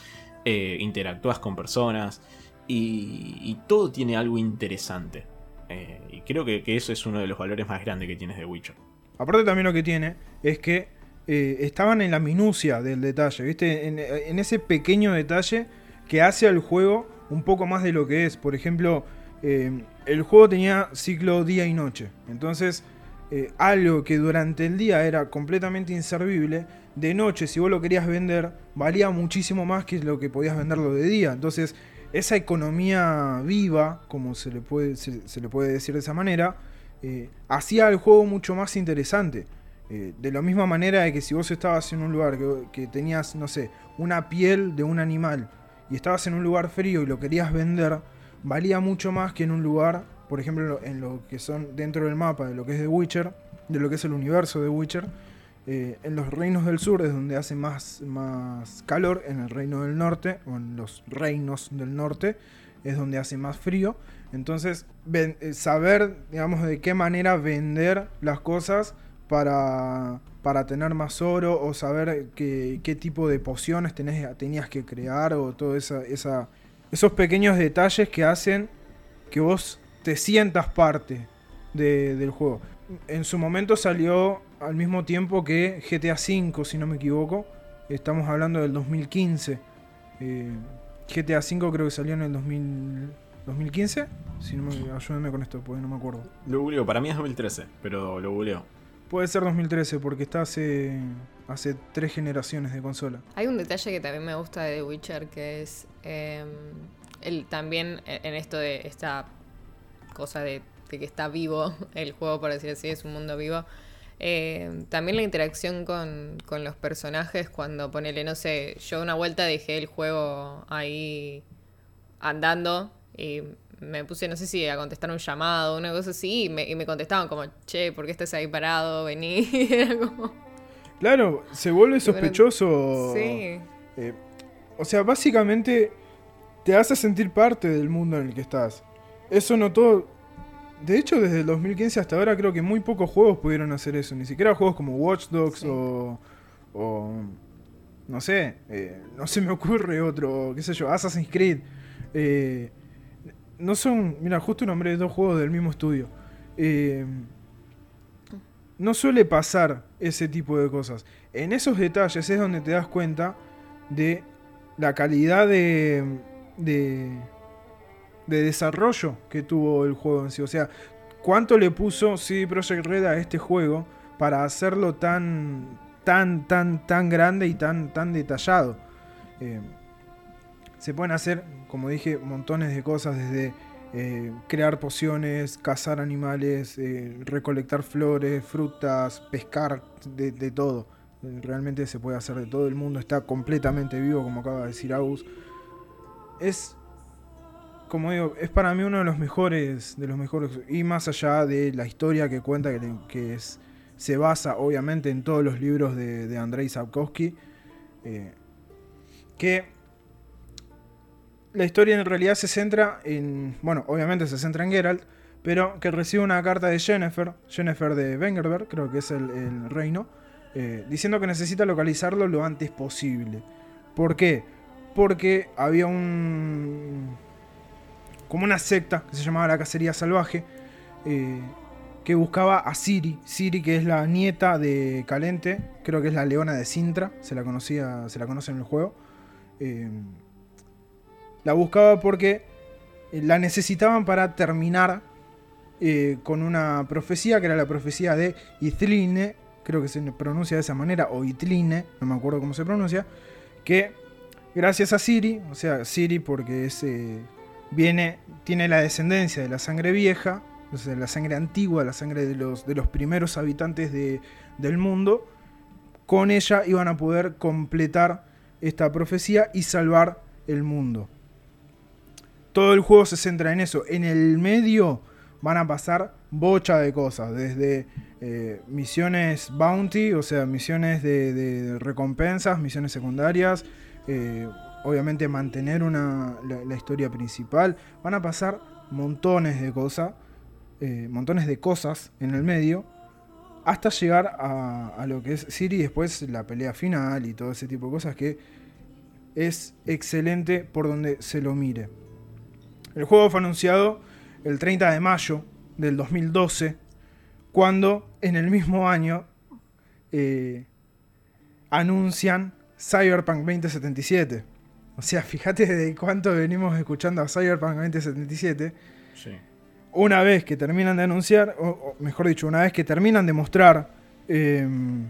eh, interactúas con personas y, y todo tiene algo interesante. Eh, y creo que, que eso es uno de los valores más grandes que tienes de Witcher. Aparte también lo que tiene es que eh, estaban en la minucia del detalle, ¿viste? En, en ese pequeño detalle que hace al juego un poco más de lo que es. Por ejemplo, eh, el juego tenía ciclo día y noche. Entonces, eh, algo que durante el día era completamente inservible, de noche, si vos lo querías vender, valía muchísimo más que lo que podías venderlo de día. Entonces, esa economía viva, como se le puede, se, se le puede decir de esa manera, eh, hacía el juego mucho más interesante. Eh, de la misma manera de que si vos estabas en un lugar que, que tenías, no sé, una piel de un animal y estabas en un lugar frío y lo querías vender, valía mucho más que en un lugar, por ejemplo, en lo que son dentro del mapa de lo que es The Witcher, de lo que es el universo de Witcher. eh, en los reinos del sur es donde hace más, más calor, en el reino del norte, o en los reinos del norte, es donde hace más frío. Entonces, eh, saber, digamos, de qué manera vender las cosas para, para tener más oro o saber qué, qué tipo de pociones tenés, tenías que crear o todo esa, esa- esos pequeños detalles que hacen que vos te sientas parte de- del juego. En su momento salió al mismo tiempo que GTA V, si no me equivoco. Estamos hablando del 2015. Eh, GTA V creo que salió en el 2000 2015. Si no me, ayúdenme con esto, porque no me acuerdo. Lo googleo, para mí es 2013, pero lo googleo. Puede ser 2013 porque está hace hace tres generaciones de consola. Hay un detalle que también me gusta de The Witcher que es eh, el, también e- en esto de esta cosa de, que está vivo el juego, por decir así, es un mundo vivo. Eh, también la interacción con, con los personajes cuando ponele, no sé, yo una vuelta dejé el juego ahí andando y me puse, no sé si a contestar un llamado, una cosa así, y me, y me contestaban como, che, ¿por qué estás ahí parado? Vení. Era como, Claro, se vuelve sospechoso. sí. Eh, o sea, básicamente te hace sentir parte del mundo en el que estás. Eso notó. De hecho, desde el 2015 hasta ahora creo que muy pocos juegos pudieron hacer eso. Ni siquiera juegos como Watch Dogs Sí. o, o. No sé. eh, no se me ocurre otro. ¿Qué sé yo? Assassin's Creed. Eh, no son. Mira, justo nombré dos juegos del mismo estudio. Eh, no suele pasar ese tipo de cosas. En esos detalles es donde te das cuenta de la calidad de, de, de desarrollo que tuvo el juego en sí. O sea, cuánto le puso CD Projekt Red a este juego para hacerlo tan, tan, tan, tan grande y tan, tan detallado. Eh, se pueden hacer, como dije, montones de cosas desde eh, crear pociones, cazar animales, eh, recolectar flores, frutas, pescar, de, todo. Eh, Realmente se puede hacer de todo. El mundo está completamente vivo, como acaba de decir Agus. Es, como digo, es para mí uno de los mejores, de los mejores. Y más allá de la historia que cuenta, que, que se basa obviamente en todos los libros de, de Andrei Sapkowski. que la historia en realidad se centra en. Bueno, obviamente se centra en Geralt, pero que recibe una carta de Jennifer, Jennifer de Wengerberg, creo que es el, reino, eh, diciendo que necesita localizarlo lo antes posible. ¿Por qué? Porque había un. como una secta que se llamaba la Cacería Salvaje, eh, que buscaba a Siri. Siri, que es la nieta de Calente, creo que es la leona de Sintra, se la conocía, se la conoce en el juego. Eh, la buscaba porque eh, la necesitaban para terminar eh, con una profecía que era la profecía de Itline, creo que se pronuncia de esa manera, o Itline, no me acuerdo cómo se pronuncia, que gracias a Siri, o sea, Siri porque es, eh, viene, tiene la descendencia de la sangre vieja, o sea, la sangre antigua, la sangre de los, de los primeros habitantes de, del mundo, con ella iban a poder completar esta profecía y salvar el mundo. Todo el juego se centra en eso. En el medio van a pasar bocha de cosas, desde eh, misiones bounty, o sea, misiones de, recompensas, misiones secundarias, eh, obviamente mantener una, la, historia principal. Van a pasar montones de cosas, eh, montones de cosas en el medio, hasta llegar a, a, lo que es Siri y después la pelea final y todo ese tipo de cosas que es excelente por donde se lo mire. El juego fue anunciado el 30 de mayo del 2012, cuando en el mismo año eh, anuncian Cyberpunk 2077. O sea, fíjate de cuánto venimos escuchando a Cyberpunk 2077. Una vez que terminan de anunciar, o, mejor dicho, una vez que terminan de mostrar em,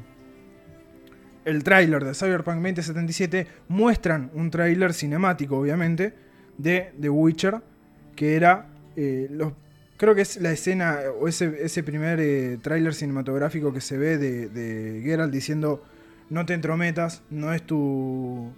el tráiler de Cyberpunk 2077, muestran un tráiler cinemático, obviamente, de The Witcher, que era eh, los creo que es la escena o ese, ese primer eh, tráiler cinematográfico que se ve de, de Geralt diciendo no te entrometas, no es tu...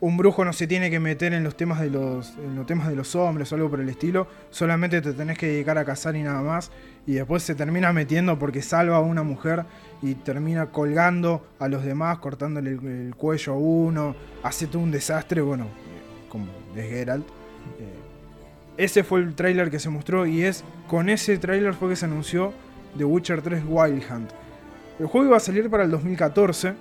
Un brujo no se tiene que meter en los temas de los, los temas de los hombres o algo por el estilo, solamente te tenés que dedicar a cazar y nada más. Y después se termina metiendo porque salva a una mujer y termina colgando a los demás, cortándole el, cuello a uno, hace todo un desastre, bueno, como de Geralt. Eh, ese fue el tráiler que se mostró y es con ese tráiler fue que se anunció The Witcher 3 Wild Hunt. El juego iba a salir para el 2014.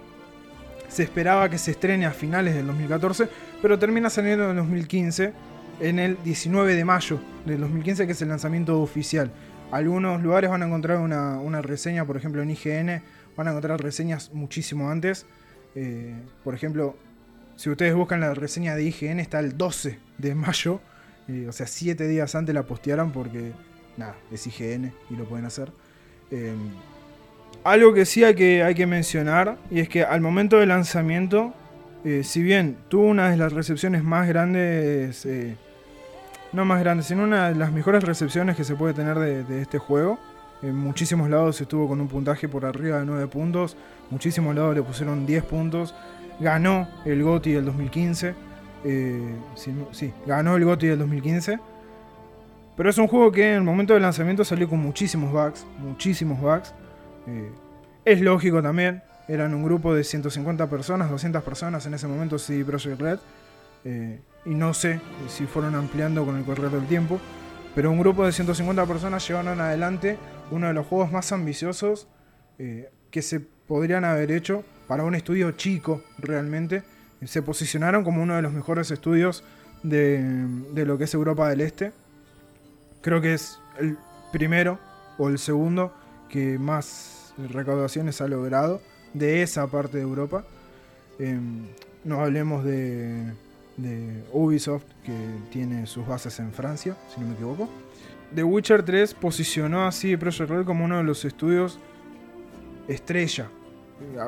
Se esperaba que se estrene a finales del 2014, pero termina saliendo en el 2015, en el 19 de mayo del 2015, que es el lanzamiento oficial. Algunos lugares van a encontrar una, reseña, por ejemplo en IGN, van a encontrar reseñas muchísimo antes. Eh, por ejemplo, si ustedes buscan la reseña de IGN, está el 12 de mayo o sea, siete días antes la postearon porque, nada, es IGN y lo pueden hacer. Em, algo que sí hay que, mencionar, y es que al momento del lanzamiento, eh, si bien tuvo una de las recepciones más grandes, eh, no más grandes, sino una de las mejores recepciones que se puede tener de, este juego, en muchísimos lados estuvo con un puntaje por arriba de 9 puntos, muchísimos lados le pusieron 10 puntos, ganó el GOTI del 2015. Eh, sí, ganó el GOTY del 2015. Pero es un juego que en el momento del lanzamiento salió con muchísimos bugs. Muchísimos bugs. Eh, es lógico también. Eran un grupo de 150 personas, 200 personas en ese momento CD Projekt Red. Eh, y no sé si fueron ampliando con el correr del tiempo. Pero un grupo de 150 personas llevaron adelante uno de los juegos más ambiciosos que se podrían haber hecho para un estudio chico realmente se posicionaron como uno de los mejores estudios de, lo que es Europa del Este. Creo que es el primero o el segundo que más recaudaciones ha logrado de esa parte de Europa. Em, no hablemos de, Ubisoft, que tiene sus bases en Francia, si no me equivoco. The Witcher 3 posicionó así Project Red como uno de los estudios estrella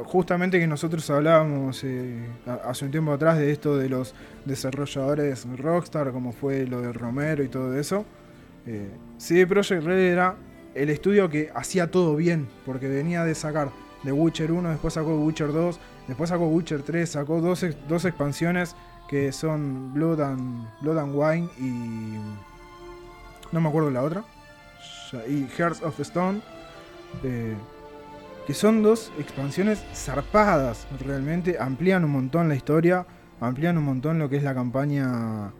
justamente que nosotros hablábamos eh, hace un tiempo atrás de esto de los desarrolladores Rockstar, como fue lo de Romero y todo eso. Eh, CD Projekt Red era el estudio que hacía todo bien, porque venía de sacar The Witcher 1, después sacó Witcher 2, después sacó Witcher 3, sacó dos, dos expansiones que son Blood and, Blood and Wine y... no me acuerdo la otra. Y Hearts of Stone. Eh, que son dos expansiones zarpadas, realmente amplían un montón la historia, amplían un montón lo que es la campaña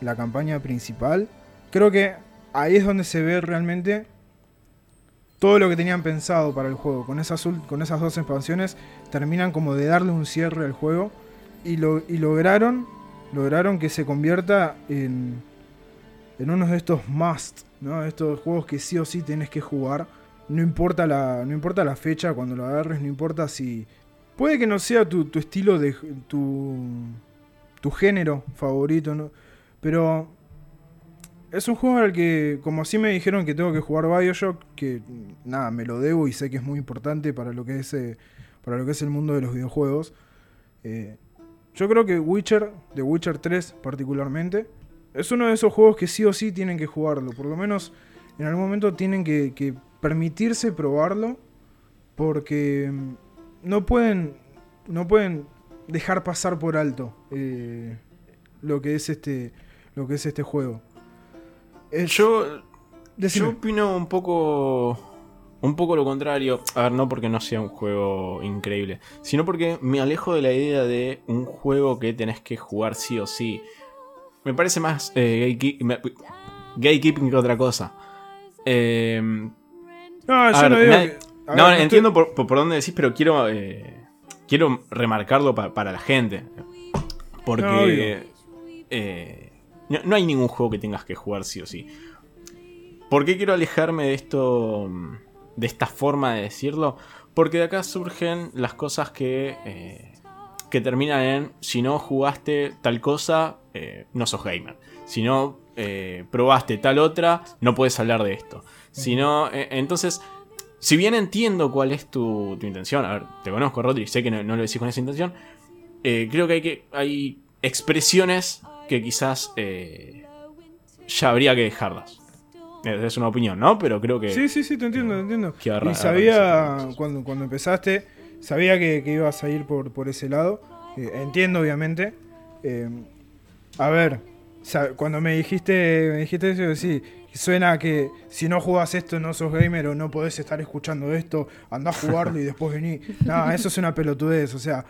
la campaña principal. Creo que ahí es donde se ve realmente todo lo que tenían pensado para el juego. Con esas, con esas dos expansiones terminan como de darle un cierre al juego y, lo, y lograron, lograron que se convierta en, en uno de estos must, ¿no? estos juegos que sí o sí tenés que jugar no importa la, no importa la fecha cuando lo agarres, no importa si... Puede que no sea tu, estilo de... Tu, tu género favorito, ¿no? Pero es un juego al que, como así me dijeron que tengo que jugar Bioshock, que nada, me lo debo y sé que es muy importante para lo que es, eh, para lo que es el mundo de los videojuegos. Eh, yo creo que Witcher, The Witcher 3 particularmente, es uno de esos juegos que sí o sí tienen que jugarlo. Por lo menos en algún momento tienen que, permitirse probarlo. Porque mm, no pueden. No pueden dejar pasar por alto eh, lo que es este. Lo que es este juego. yo. Yo opino un poco un poco lo contrario, a ver, no porque no sea un juego increíble, sino porque me alejo de la idea de un juego que tenés que jugar sí o sí. Me parece más eh, gatekeeping que otra cosa. Eh, no, yo no digo No, entiendo por, dónde decís, pero quiero, eh, quiero remarcarlo para la gente. Porque eh, no hay ningún juego que tengas que jugar sí o sí. ¿Por qué quiero alejarme de esto? de esta forma de decirlo, porque de acá surgen las cosas que, eh, que terminan en, si no jugaste tal cosa, no sos gamer. Si no probaste tal otra, no puedes hablar de esto. Si no, entonces, si bien entiendo cuál es tu, intención, a ver, te conozco, Rodri, sé que no, lo decís con esa intención, creo que hay, que hay expresiones que quizás ya habría que dejarlas. Es una opinión, ¿no? Pero creo que. Sí, sí, sí, te entiendo, te entiendo. y sabía, cuando, cuando empezaste, sabía que, ibas a ir por, por ese lado. Eh, entiendo, obviamente. Eh, a ver, cuando me dijiste, me dijiste eso, sí, suena que si no jugas esto no sos gamer o no podés estar escuchando esto, anda a jugarlo y después vení. No, eso es una pelotudez. O sea,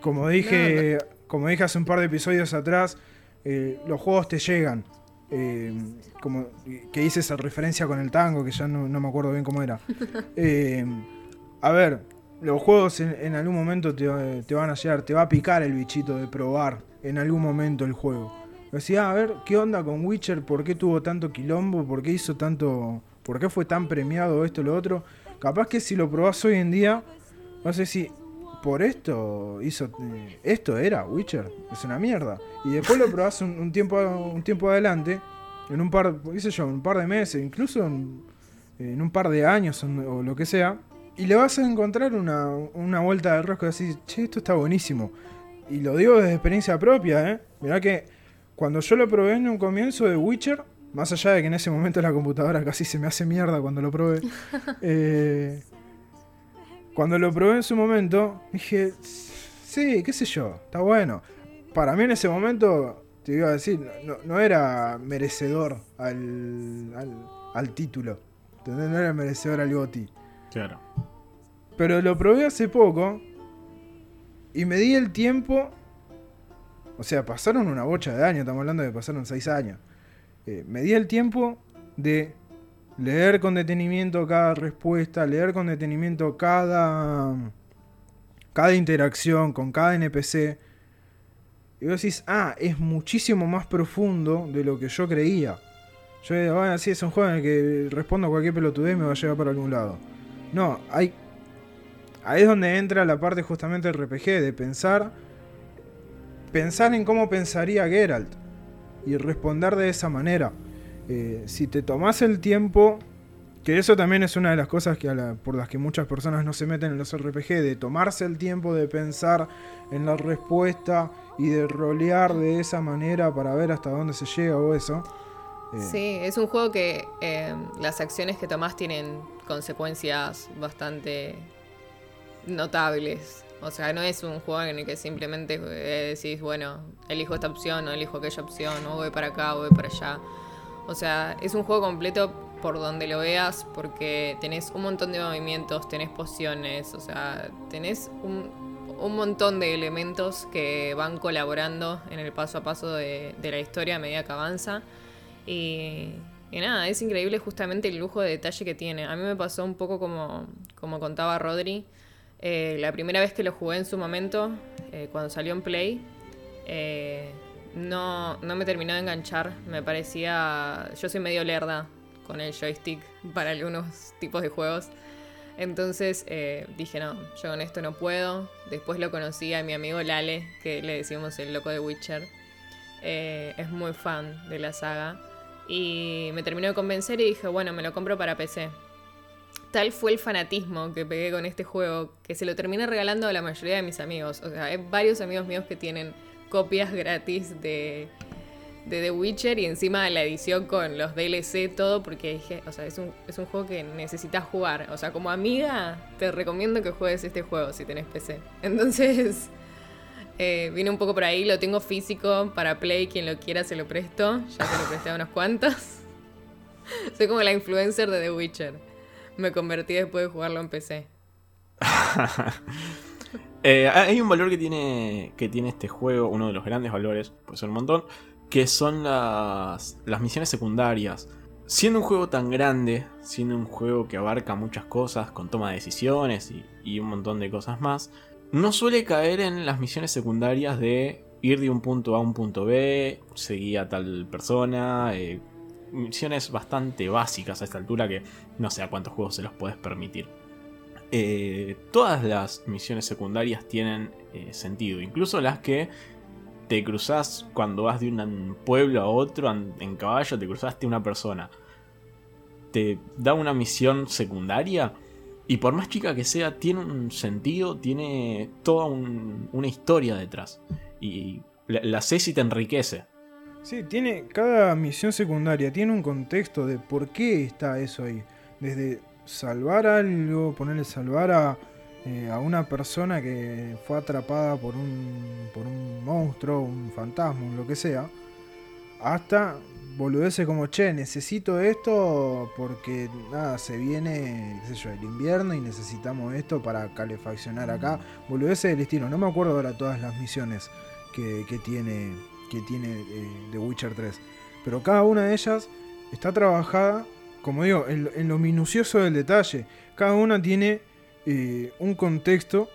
como dije, como dije hace un par de episodios atrás, eh, los juegos te llegan. Eh, como que hice esa referencia con el tango, que ya no, me acuerdo bien cómo era. Eh, a ver, los juegos en, algún momento te, van a llegar, te va a picar el bichito de probar en algún momento el juego. Decía, a ver, ¿qué onda con Witcher? ¿Por qué tuvo tanto quilombo? ¿Por qué hizo tanto... ¿Por qué fue tan premiado esto lo otro? Capaz que si lo probás hoy en día, vas a decir, por esto hizo esto era Witcher es una mierda y después lo probás un, tiempo un tiempo adelante en un par qué sé yo un par de meses incluso en, un par de años o lo que sea y le vas a encontrar una, una vuelta de rosco y decís che esto está buenísimo y lo digo desde experiencia propia eh mirá que cuando yo lo probé en un comienzo de Witcher más allá de que en ese momento la computadora casi se me hace mierda cuando lo probé eh, cuando lo probé en su momento, dije, sí, qué sé yo, está bueno. Para mí en ese momento, te iba a decir, no, era merecedor al, al, título. No era merecedor al GOTI. Claro. Pero lo probé hace poco y me di el tiempo. O sea, pasaron una bocha de años, estamos hablando de pasaron seis años. Eh, me di el tiempo de leer con detenimiento cada respuesta, leer con detenimiento cada, cada interacción con cada NPC. Y vos decís, ah, es muchísimo más profundo de lo que yo creía. Yo digo, bueno, sí, es un juego en el que respondo a cualquier pelotudez y me va a llevar para algún lado. No, hay. Ahí es donde entra la parte justamente del RPG, de pensar. Pensar en cómo pensaría Geralt. Y responder de esa manera. Eh, si te tomas el tiempo, que eso también es una de las cosas que por las que muchas personas no se meten en los RPG, de tomarse el tiempo de pensar en la respuesta y de rolear de esa manera para ver hasta dónde se llega o eso. Eh, sí, es un juego que eh, las acciones que tomás tienen consecuencias bastante notables. O sea, no es un juego en el que simplemente decís, bueno, elijo esta opción o elijo aquella opción, o voy para acá o voy para allá. O sea, es un juego completo por donde lo veas porque tenés un montón de movimientos, tenés pociones, o sea, tenés un, montón de elementos que van colaborando en el paso a paso de, la historia a medida que avanza. Y, nada, es increíble justamente el lujo de detalle que tiene. A mí me pasó un poco como, como contaba Rodri. Eh, la primera vez que lo jugué en su momento, eh, cuando salió en Play, eh, no, no me terminó de enganchar. Me parecía. Yo soy medio lerda con el joystick para algunos tipos de juegos. Entonces eh, dije, no, yo con esto no puedo. Después lo conocí a mi amigo Lale, que le decimos el loco de Witcher. Es muy fan de la saga. Y me terminó de convencer y dije, bueno, me lo compro para PC. Tal fue el fanatismo que pegué con este juego que se lo terminé regalando a la mayoría de mis amigos. O sea, hay varios amigos míos que tienen copias gratis de, The Witcher y encima la edición con los DLC, todo, porque dije, o sea, es un, es un juego que necesitas jugar. O sea, como amiga, te recomiendo que juegues este juego si tenés PC. Entonces, eh, vine un poco por ahí, lo tengo físico para Play, quien lo quiera se lo presto. Ya se lo presté a unos cuantos. Soy como la influencer de The Witcher me convertí después de jugarlo en PC. Eh, hay un valor que tiene, que tiene este juego, uno de los grandes valores, puede ser un montón, que son las, las misiones secundarias. Siendo un juego tan grande, siendo un juego que abarca muchas cosas, con toma de decisiones y, un montón de cosas más, no suele caer en las misiones secundarias de ir de un punto A a un punto B, seguir a tal persona, eh, misiones bastante básicas a esta altura que no sé a cuántos juegos se los puedes permitir. Eh, todas las misiones secundarias tienen eh, sentido, incluso las que te cruzas cuando vas de un pueblo a otro en caballo, te cruzaste una persona. Te da una misión secundaria y por más chica que sea, tiene un sentido, tiene toda una historia detrás. Y la, la sé si te enriquece. Sí, tiene cada misión secundaria tiene un contexto de por qué está eso ahí. Desde salvar algo, ponerle salvar a, eh, a una persona que fue atrapada por un, por un monstruo, un fantasma, lo que sea, hasta boludeces como, che, necesito esto porque nada, se viene, qué sé yo, el invierno y necesitamos esto para calefaccionar acá. Boludeces del estilo, no me acuerdo ahora todas las misiones que, que tiene que tiene eh, The Witcher 3. Pero cada una de ellas está trabajada, como digo, en, lo minucioso del detalle. Cada una tiene eh, un contexto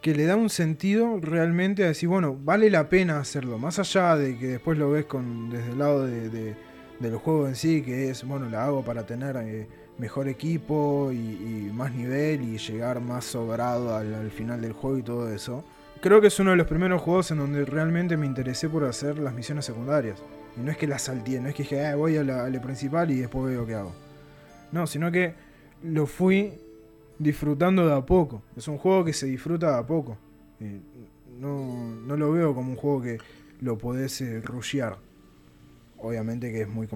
que le da un sentido realmente a decir, bueno, vale la pena hacerlo. Más allá de que después lo ves con, desde el lado de, del juego en sí, que es, bueno, la hago para tener eh, mejor equipo y, más nivel y llegar más sobrado al final del juego y todo eso creo que es uno de los primeros juegos en donde realmente me interesé por hacer las misiones secundarias. Y no es que las salté, no es que dije, ah, voy a la, principal y después veo qué hago. No, sino que lo fui disfrutando de a poco. Es un juego que se disfruta de a poco. no, no, lo veo como un juego que lo podés eh, rushear. Obviamente que es muy,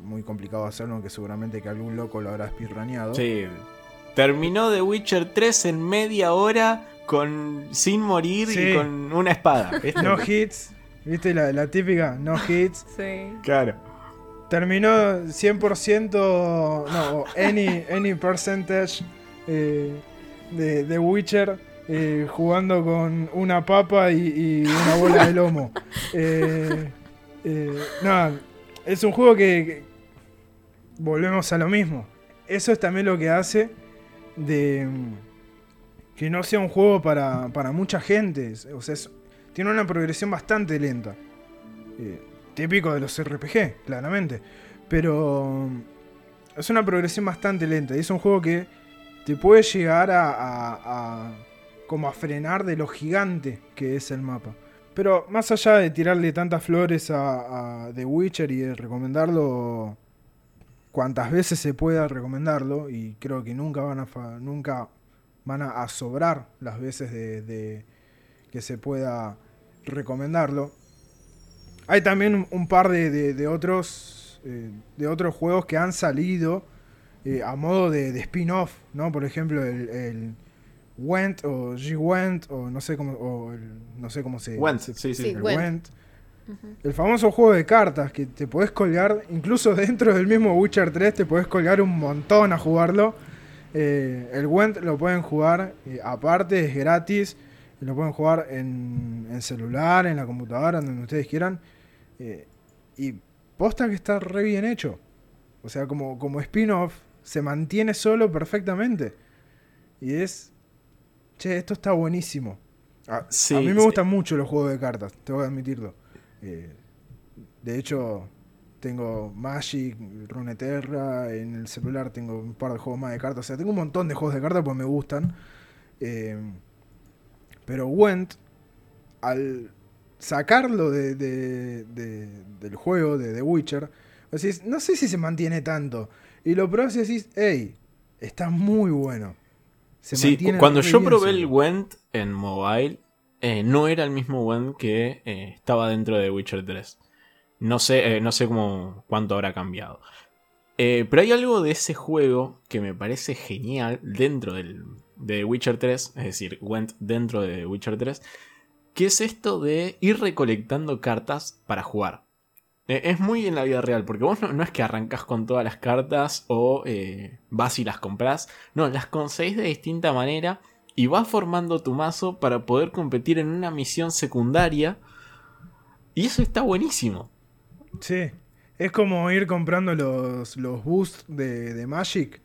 muy complicado hacerlo, aunque seguramente que algún loco lo habrá espirraneado. Sí. Terminó The Witcher 3 en media hora con sin morir y con una espada. No hits. ¿Viste la, típica? No hits. Sí. Claro. Terminó 100%, no, any, any percentage eh, de, de, Witcher eh, jugando con una papa y, una bola de lomo. Eh, nada, es un juego que volvemos a lo mismo. Eso es también lo que hace de que no sea un juego para, mucha gente. O sea, tiene una progresión bastante lenta. Eh, típico de los RPG, claramente. Pero es una progresión bastante lenta. Y es un juego que te puede llegar a, como a frenar de lo gigante que es el mapa. Pero más allá de tirarle tantas flores a, The Witcher y de recomendarlo cuantas veces se pueda recomendarlo, y creo que nunca van a nunca van a, sobrar las veces de, que se pueda recomendarlo. Hay también un, par de, otros, eh, de otros juegos que han salido eh, a modo de, spin-off, ¿no? Por ejemplo, el, Went o G-Went o no sé cómo, no sé cómo se... Went, sí, sí. el Went. El famoso juego de cartas que te podés colgar, incluso dentro del mismo Witcher 3 te podés colgar un montón a jugarlo. Eh, el Went lo pueden jugar eh, aparte, es gratis. Lo pueden jugar en, celular, en la computadora, donde ustedes quieran. Eh, y posta que está re bien hecho. O sea, como, como spin-off, se mantiene solo perfectamente. Y es. Che, esto está buenísimo. A, a mí me gustan mucho los juegos de cartas, tengo que admitirlo. De hecho, tengo Magic, Runeterra, en el celular tengo un par de juegos más de cartas. O sea, tengo un montón de juegos de cartas porque me gustan. Eh, pero Went, al sacarlo de, del juego de The Witcher, Decís, no sé si se mantiene tanto. Y lo probás y decís, hey, está muy bueno. Se Sí, cuando yo probé solo. el Went en mobile, eh, no era el mismo Went que eh, estaba dentro de Witcher 3. No sé, eh, no sé cómo, cuánto habrá cambiado. Pero hay algo de ese juego que me parece genial dentro del, de Witcher 3, es decir, Went dentro de Witcher 3, que es esto de ir recolectando cartas para jugar. Es muy en la vida real, porque vos no, es que arrancás con todas las cartas o vas y las compras. No, las conseguís de distinta manera y vas formando tu mazo para poder competir en una misión secundaria. Y eso está buenísimo. Sí, es como ir comprando los, los boosts de, de Magic.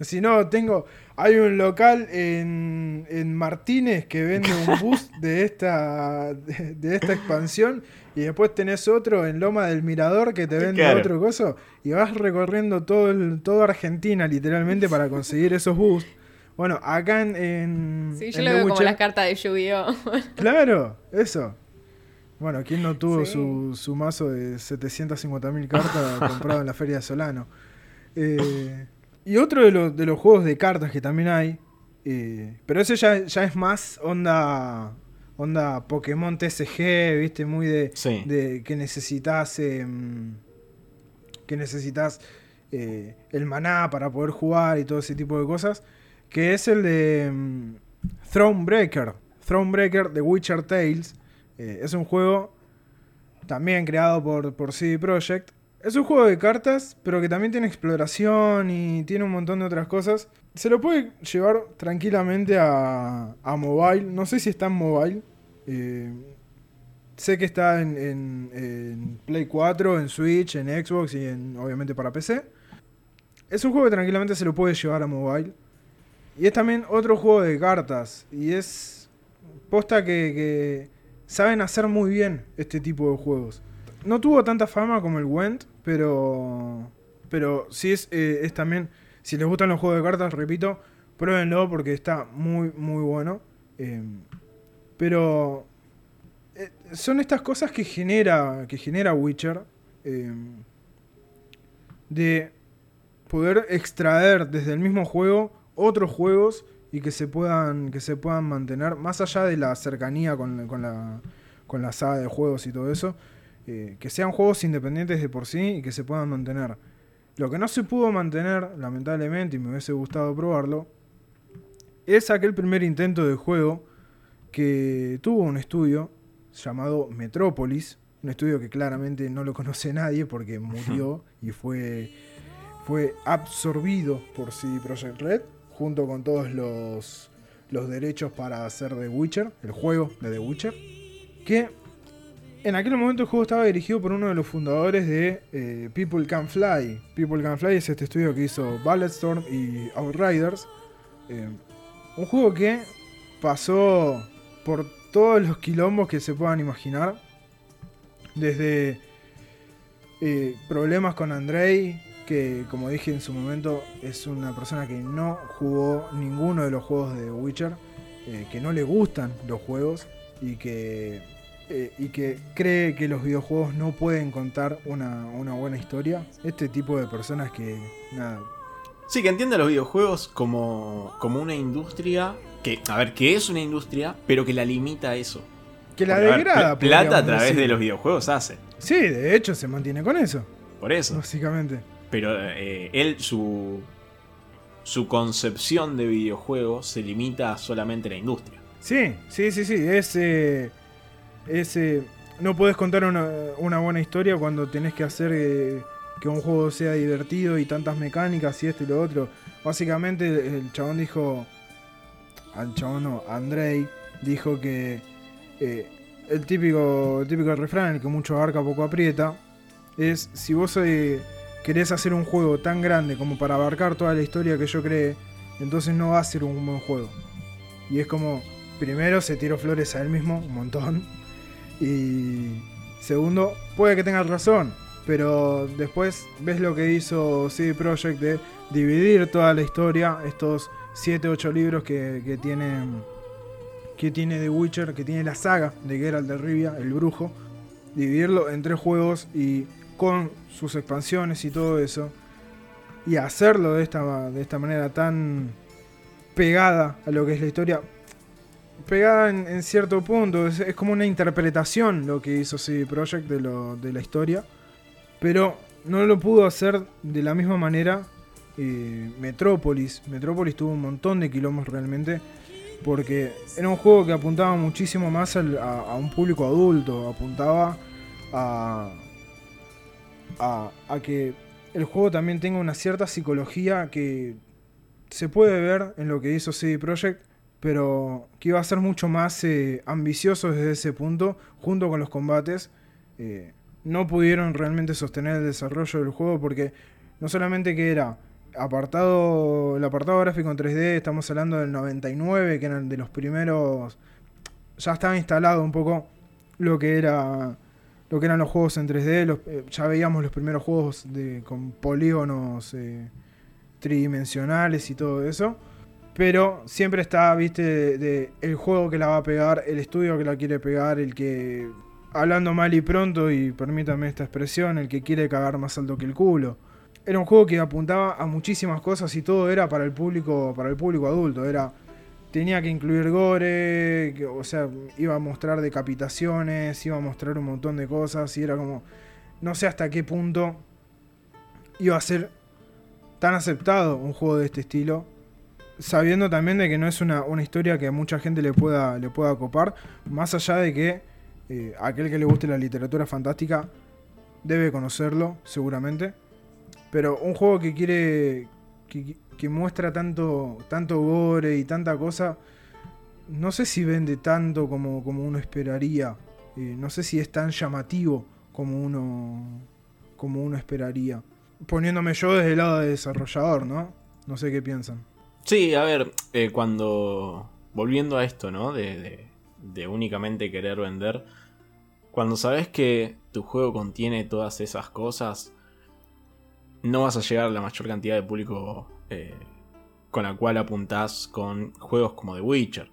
Si no, tengo. Hay un local en, en Martínez que vende un boost de esta, de, de esta expansión. Y después tenés otro en Loma del Mirador que te vende Claro. otro coso. Y vas recorriendo todo, el, toda Argentina literalmente para conseguir esos boosts. Bueno, acá en. en Sí, yo en lo veo como las cartas de Yu-Gi-Oh! Claro, eso. Bueno, ¿quién no tuvo Sí. su, su mazo de 750.000 cartas comprado en la Feria de Solano? Eh, y otro de, los- de los juegos de cartas que también hay, eh, pero ese ya, ya es más onda onda Pokémon TCG, viste, muy de, Sí. de que necesitas em, que necesitas eh, el maná para poder jugar y todo ese tipo de cosas, que es el de em, Thronebreaker, Thronebreaker de Witcher Tales. Eh, es un juego también creado por, por CD Projekt. Es un juego de cartas, pero que también tiene exploración y tiene un montón de otras cosas. Se lo puede llevar tranquilamente a, a mobile. No sé si está en mobile. Eh, sé que está en, en- en Play 4, en Switch, en Xbox y en, obviamente para PC. Es un juego que tranquilamente se lo puede llevar a mobile. Y es también otro juego de cartas. Y es posta que, saben hacer muy bien este tipo de juegos. No tuvo tanta fama como el Went, pero. Pero sí es, eh, es también. Si les gustan los juegos de cartas, repito, pruébenlo porque está muy, muy bueno. Eh, pero. eh, son estas cosas que genera. Que genera Witcher. eh, de poder extraer desde el mismo juego otros juegos y que se puedan que se puedan mantener más allá de la cercanía con, con la con la saga de juegos y todo eso eh, que sean juegos independientes de por sí y que se puedan mantener. Lo que no se pudo mantener lamentablemente y me hubiese gustado probarlo es aquel primer intento de juego que tuvo un estudio llamado Metrópolis un estudio que claramente no lo conoce nadie porque murió y fue fue absorbido por CD Projekt Red junto con todos los, los derechos para hacer The Witcher, el juego de The Witcher, que en aquel momento el juego estaba dirigido por uno de los fundadores de eh, People Can Fly. People Can Fly es este estudio que hizo Bulletstorm y Outriders. Eh, un juego que pasó por todos los quilombos que se puedan imaginar. Desde eh, problemas con Andrei, que como dije en su momento es una persona que no jugó ninguno de los juegos de Witcher, eh, que no le gustan los juegos y que, eh, y que cree que los videojuegos no pueden contar una, una buena historia. Este tipo de personas que, nada, Sí, que entiende los videojuegos como, como una industria. Que, a ver, que es una industria, pero que la limita a eso. que la Porque, a ver, degrada. pl- plata a través decir. de los videojuegos hace. Sí, de hecho se mantiene con eso, Por eso. básicamente. Pero eh, él, su, su concepción de videojuegos se limita a solamente la industria. Sí, sí, sí, sí. Es, eh, eh, no puedes contar una, una buena historia cuando tenés que hacer eh, que un juego sea divertido y tantas mecánicas y esto y lo otro. Básicamente el chabón dijo, al chabón no, Andrei dijo que eh, el típico, el típico refrán, el que mucho abarca poco aprieta, es si vos eh, querés hacer un juego tan grande como para abarcar toda la historia que yo creé, entonces no va a ser un buen juego. Y es como, primero se tiró flores a él mismo, un montón. Y segundo, puede que tengas razón, pero después ves lo que hizo CD Projekt de dividir toda la historia, estos 7, 8 libros que, que tiene que tiene The Witcher, que tiene la saga de Geralt de Rivia, el brujo, dividirlo en tres juegos y con sus expansiones y todo eso, y hacerlo de esta, de esta manera tan pegada a lo que es la historia, pegada en, cierto punto, es, como una interpretación lo que hizo CD Projekt de, lo, de la historia, pero no lo pudo hacer de la misma manera eh, Metrópolis. Metrópolis tuvo un montón de quilombos realmente. Porque era un juego que apuntaba muchísimo más a, un público adulto. Apuntaba a, a, que el juego también tenga una cierta psicología que se puede ver en lo que hizo CD Projekt. Pero que iba a ser mucho más eh, ambicioso desde ese punto. Junto con los combates. Eh, no pudieron realmente sostener el desarrollo del juego porque no solamente que era apartado, el apartado gráfico en 3D, estamos hablando del 99, que eran de los primeros, ya estaba instalado un poco lo que era lo que eran los juegos en 3D, eh, ya veíamos los primeros juegos de, con polígonos eh, tridimensionales y todo eso. Pero siempre está, viste, de, el juego que la va a pegar, el estudio que la quiere pegar, el que, hablando mal y pronto, y permítame esta expresión, el que quiere cagar más alto que el culo era un juego que apuntaba a muchísimas cosas y todo era para el público, para el público adulto. Era tenía que incluir gore, o sea, iba a mostrar decapitaciones, iba a mostrar un montón de cosas y era como no sé hasta qué punto iba a ser tan aceptado un juego de este estilo, sabiendo también de que no es una, historia que a mucha gente le pueda, le pueda copar, más allá de que eh, aquel que le guste la literatura fantástica debe conocerlo, seguramente. Pero un juego que quiere. Muestra tanto. tanto gore y tanta cosa. No sé si vende tanto como, como uno esperaría. Eh, no sé si es tan llamativo como uno. como uno esperaría. Poniéndome yo desde el lado de desarrollador, ¿no? No sé qué piensan. Sí, a ver, eh, cuando. Volviendo a esto, ¿no? De, de, de únicamente querer vender. Cuando sabes que tu juego contiene todas esas cosas, no vas a llegar a la mayor cantidad de público eh, con la cual apuntás con juegos como The Witcher.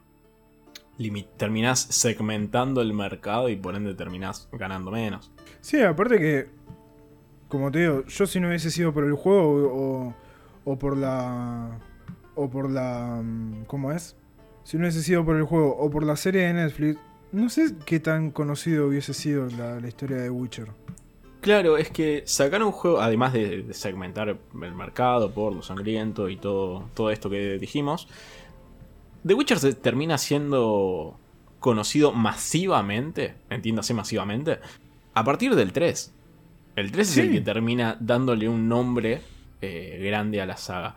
terminás segmentando el mercado y por ende terminás ganando menos. Sí, aparte que, como te digo, yo si no hubiese sido por el juego o, o por la... o por la... Mm, ¿cómo es? Si no hubiese sido por el juego o por la serie de Netflix, no sé qué tan conocido hubiese sido la, la historia de Witcher. Claro, es que sacar un juego, además de, segmentar el mercado por lo sangriento y todo, todo esto que dijimos, The Witcher se termina siendo conocido masivamente, entiéndase masivamente, a partir del 3. El 3 es el que termina dándole un nombre eh, grande a la saga.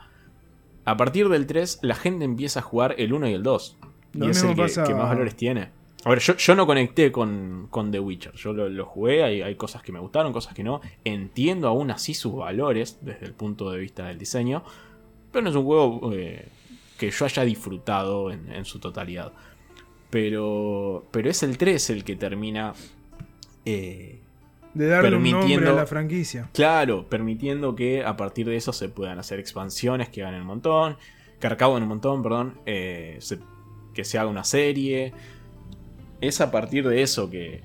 A partir del 3, la gente empieza a jugar el 1 y el 2. y es el que, que, más valores tiene. A ver, yo, no conecté con, The Witcher. Yo lo, jugué, hay, hay, cosas que me gustaron, cosas que no. Entiendo aún así sus valores desde el punto de vista del diseño. Pero no es un juego eh, que yo haya disfrutado en, su totalidad. Pero, pero es el 3 el que termina. Eh, de darle un nombre a la franquicia. Claro, permitiendo que a partir de eso se puedan hacer expansiones que ganen un montón. Que en un montón, perdón. Eh, que se haga una serie es a partir de eso que,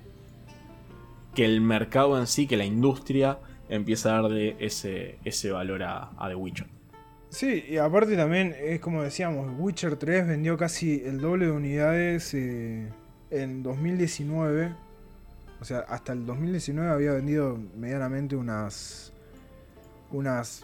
que el mercado en sí, que la industria empieza a darle ese, ese valor a, The Witcher. Sí, y aparte también es como decíamos, Witcher 3 vendió casi el doble de unidades eh, en 2019. O sea, hasta el 2019 había vendido medianamente unas unas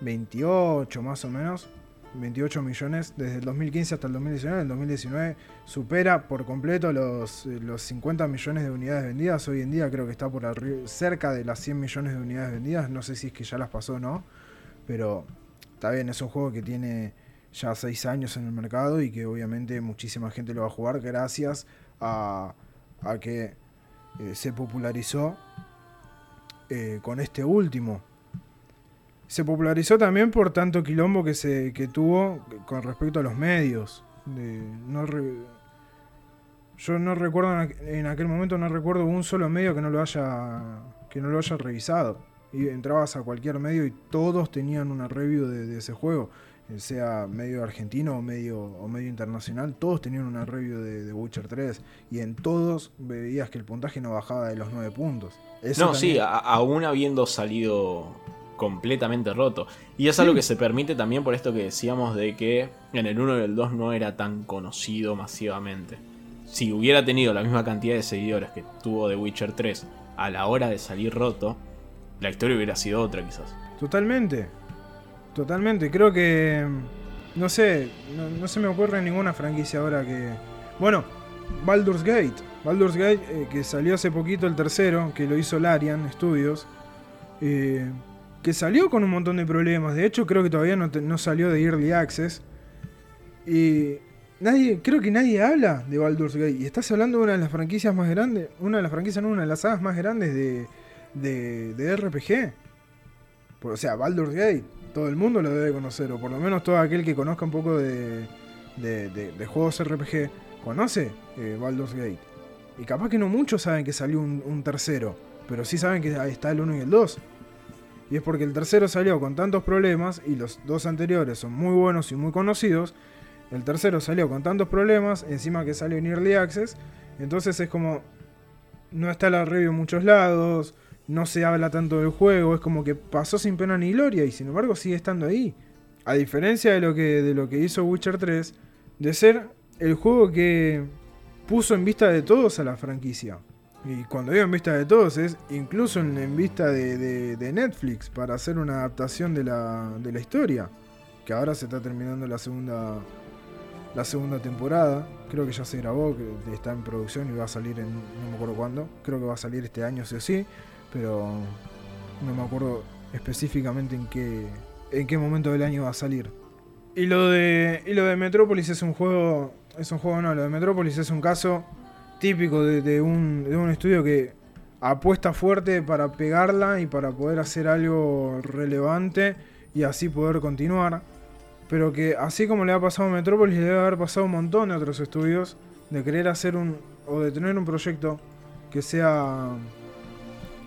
28 más o menos. 28 millones desde el 2015 hasta el 2019. En el 2019 supera por completo los, los 50 millones de unidades vendidas. Hoy en día creo que está por cerca de las 100 millones de unidades vendidas. No sé si es que ya las pasó o no. Pero está bien, es un juego que tiene ya 6 años en el mercado y que obviamente muchísima gente lo va a jugar gracias a, que eh, se popularizó eh, con este último se popularizó también por tanto quilombo que se que tuvo con respecto a los medios. no yo no recuerdo en aquel momento no recuerdo un solo medio que no lo haya que no lo haya revisado. Y entrabas a cualquier medio y todos tenían una review de, ese juego. sea medio argentino o medio, o medio internacional, todos tenían una review de, de Witcher 3 y en todos veías que el puntaje no bajaba de los 9 puntos. Eso no, sí, a- aún habiendo salido completamente roto. Y es algo que se permite también por esto que decíamos de que en el 1 y el 2 no era tan conocido masivamente. Si hubiera tenido la misma cantidad de seguidores que tuvo The Witcher 3 a la hora de salir roto, la historia hubiera sido otra quizás. Totalmente. Totalmente. Creo que. No sé. No, no se me ocurre ninguna franquicia ahora que. Bueno, Baldur's Gate. Baldur's Gate, eh, que salió hace poquito el tercero, que lo hizo Larian Studios. eh, que salió con un montón de problemas. De hecho, creo que todavía no, no salió de Early Access. Y. Nadie, creo que nadie habla de Baldur's Gate. Y estás hablando de una de las franquicias más grandes. Una de las franquicias, no, una de las sagas más grandes de, de, de RPG. O sea, Baldur's Gate, todo el mundo lo debe conocer, o por lo menos todo aquel que conozca un poco de, de, de- de juegos RPG, conoce eh, Baldur's Gate. Y capaz que no muchos saben que salió un, un tercero, pero sí saben que ahí está el 1 y el 2. Y es porque el tercero salió con tantos problemas y los dos anteriores son muy buenos y muy conocidos. El tercero salió con tantos problemas, encima que salió en Early Access. Entonces es como. No está la review en muchos lados, no se habla tanto del juego, es como que pasó sin pena ni gloria y sin embargo sigue estando ahí. A diferencia de lo que, de lo que hizo Witcher 3, de ser el juego que puso en vista de todos a la franquicia. Y cuando digo en vista de todos es incluso en, vista de, de- de Netflix para hacer una adaptación de la, de la historia. Que ahora se está terminando la segunda, la segunda temporada. Creo que ya se grabó, que está en producción y va a salir en no me acuerdo cuándo. Creo que va a salir este año sí o sí, pero no me acuerdo específicamente en qué en qué momento del año va a salir. Y lo de y lo de Metrópolis es un juego es un juego no, lo de Metrópolis es un caso típico de, un, de un estudio que apuesta fuerte para pegarla y para poder hacer algo relevante y así poder continuar. Pero que así como le ha pasado a Metrópolis, le debe haber pasado un montón de otros estudios de querer hacer un. o de tener un proyecto que sea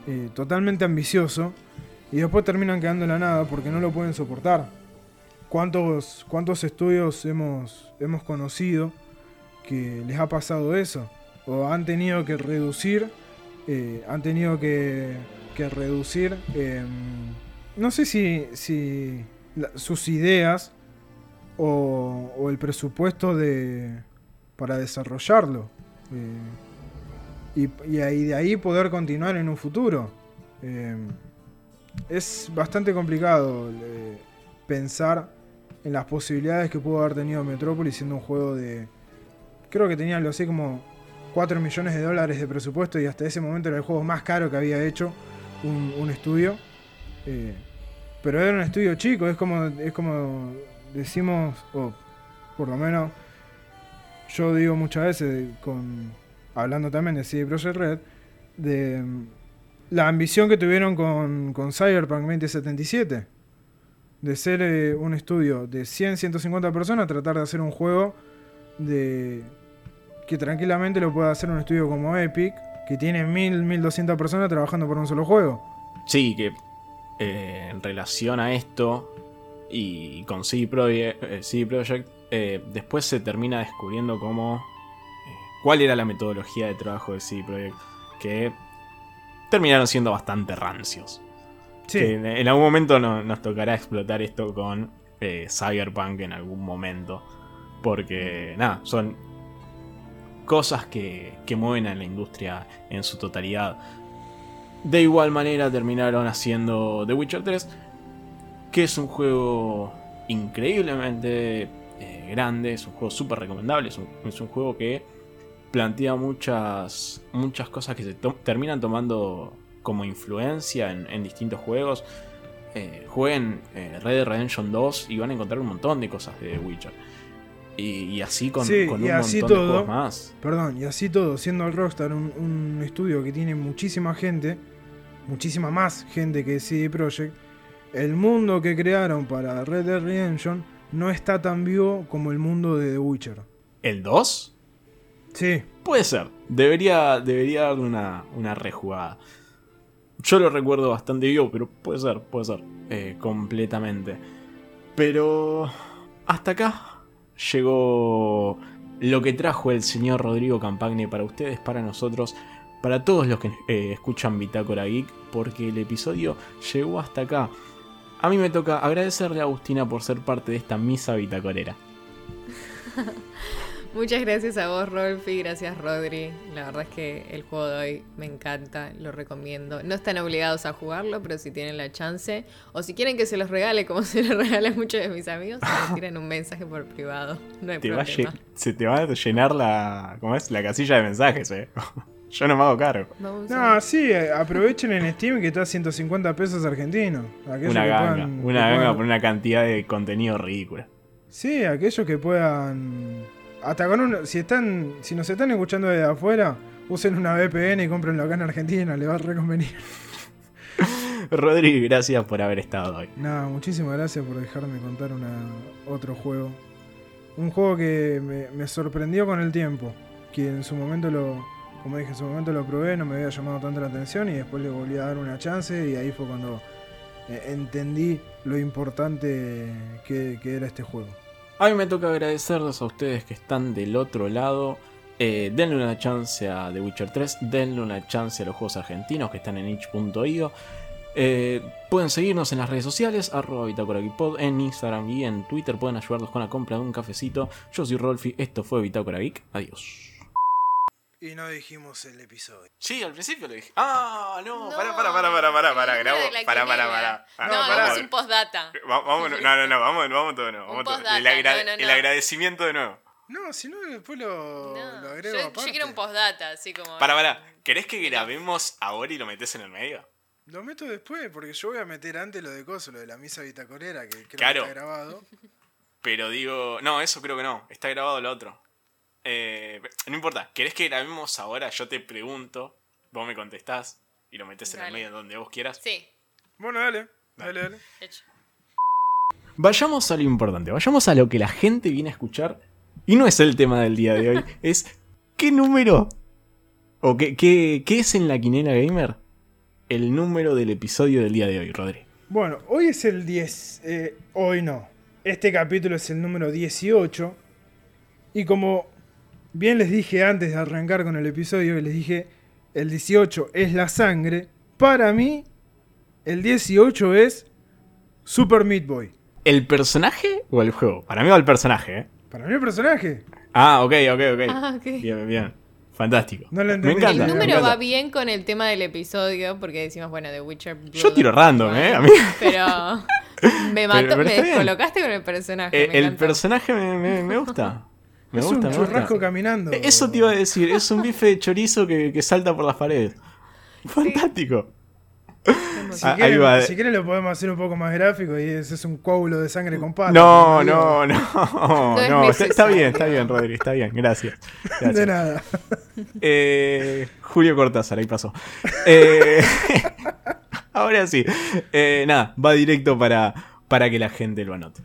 eh, totalmente ambicioso y después terminan quedando en la nada porque no lo pueden soportar. ¿Cuántos, cuántos estudios hemos, hemos conocido que les ha pasado eso? O han tenido que reducir, eh, han tenido que, que reducir, em, no sé si, si sus ideas o, o el presupuesto de, para desarrollarlo. eh, y, y de ahí poder continuar en un futuro. Eh, es bastante complicado eh, pensar en las posibilidades que pudo haber tenido Metropolis siendo un juego de... Creo que tenía algo así como 4 millones de dólares de presupuesto y hasta ese momento era el juego más caro que había hecho un, estudio. Eh, pero era un estudio chico, es como, es como decimos, o por lo menos yo digo muchas veces, con, hablando también de CD Projekt Red, de mm, la ambición que tuvieron con, con Cyberpunk 2077. De ser eh, un estudio de 100, 150 personas, tratar de hacer un juego de que tranquilamente lo pueda hacer un estudio como Epic, que tiene 1000, 1200 personas trabajando por un solo juego. Sí, que eh, en relación a esto y con CD, Proje- eh, CD Projekt, eh, después se termina descubriendo cómo cuál era la metodología de trabajo de CD Projekt, que terminaron siendo bastante rancios. Sí, Que en, en algún momento no- nos tocará explotar esto con Cyberpunk en algún momento. Porque, nada, son cosas que, que mueven a la industria en su totalidad. De igual manera terminaron haciendo The Witcher 3, que es un juego increíblemente eh, grande, es un juego súper recomendable, es un, es un juego que plantea muchas, muchas cosas que se terminan tomando como influencia en, en distintos juegos. Eh, jueguen eh, Red Dead Redemption 2 y van a encontrar un montón de cosas de The Witcher. Y, y así con, Sí, con y un así montón de todo. juegos más. Perdón, y así todo, siendo el Rockstar un, un estudio que tiene muchísima gente, muchísima más gente que CD Projekt, el mundo que crearon para Red Dead Redemption no está tan vivo como el mundo de The Witcher. ¿El 2? Sí, Puede ser. Debería, debería darle una, una rejugada. Yo lo recuerdo bastante vivo, pero puede ser, puede ser. Eh, completamente. Pero. hasta acá llegó lo que trajo el señor Rodrigo Campagne para ustedes, para nosotros, para todos los que eh, escuchan Bitácora Geek, porque el episodio llegó hasta acá. A mí me toca agradecerle a Agustina por ser parte de esta misa bitacorera. Muchas gracias a vos, Rolfi. Gracias, Rodri. La verdad es que el juego de hoy me encanta, lo recomiendo. No están obligados a jugarlo, pero si tienen la chance, o si quieren que se los regale, como se los regala a muchos de mis amigos, me tiren un mensaje por privado. No hay problema. se te va a llenar la, ¿cómo es? la casilla de mensajes, ¿eh? Yo no me hago cargo. No, sí, eh, aprovechen en Steam que está a 150 pesos argentinos. una ganga, una ganga por una cantidad de contenido ridícula. Sí, aquellos que puedan hasta con un, si están, si nos están escuchando desde afuera, usen una VPN y comprenlo acá en Argentina, le va a reconvenir. Rodri, gracias por haber estado hoy. Nada, muchísimas gracias por dejarme contar una, otro juego. Un juego que me, sorprendió con el tiempo. Que en su momento lo, como dije, en su momento lo probé, no me había llamado tanto la atención y después le volví a dar una chance y ahí fue cuando eh, entendí lo importante que era este juego. A mí me toca agradecerles a ustedes que están del otro lado. Eh, denle una chance a The Witcher 3, denle una chance a los juegos argentinos que están en itch.io. Eh, pueden seguirnos en las redes sociales, arroba Pod, en Instagram y en Twitter. Pueden ayudarnos con la compra de un cafecito. Yo soy Rolfi, esto fue Bitácora. Adiós. Y no dijimos el episodio. Sí, al principio lo dije. Ah, no, para, para, para, para, para, para, grabo. Para, para, para. No, vamos un postdata. Vamos, no, no, no, vamos, vamos todo de nuevo. Vamos todo. El, el agradecimiento de nuevo. No, si no, después lo, lo agrego yo, yo quiero un postdata, así como. Para, para. ¿Querés que grabemos ahora y lo metes en el medio? Lo meto después, porque yo voy a meter antes lo de Coso, lo de la misa bitacorera, que creo que está grabado. Pero digo, no, eso creo que no. Está grabado lo otro. Eh, no importa, ¿querés que grabemos ahora? Yo te pregunto, vos me contestás y lo metes en el medio donde vos quieras. Sí. Bueno, dale, dale, dale. Vayamos a lo importante, vayamos a lo que la gente viene a escuchar. Y no es el tema del día de hoy, es ¿qué número? ¿O qué, qué, es en la quinela gamer? El número del episodio del día de hoy, Rodri. Bueno, hoy es el 10. Eh, hoy no. Este capítulo es el número 18. Y como Bien les dije antes de arrancar con el episodio, les dije, el 18 es la sangre. Para mí, el 18 es Super Meat Boy. ¿El personaje o el juego? Para mí va el personaje, ¿eh? Para mí el personaje. Ah, ok, ok, ok. Ah, Bien, bien. Fantástico. No me encanta. El número va bien con el tema del episodio, porque decimos, bueno, The Witcher. Yo tiro random, ¿eh? A mí. Pero me mató, me descolocaste con el personaje. Eh, el personaje me gusta. Me es un churrasco caminando. E-, eso te iba a decir, es un bife de chorizo que, salta por las paredes. Fantástico. Si, ah, quieren, lo podemos hacer un poco más gráfico y ese es un coágulo de sangre con patas. No, no, no, no, está, bien, está bien, Rodri, está bien, gracias. De nada. Eh, Julio Cortázar, ahí pasó. Eh, ahora sí, eh, nada, va directo para, para que la gente lo anote.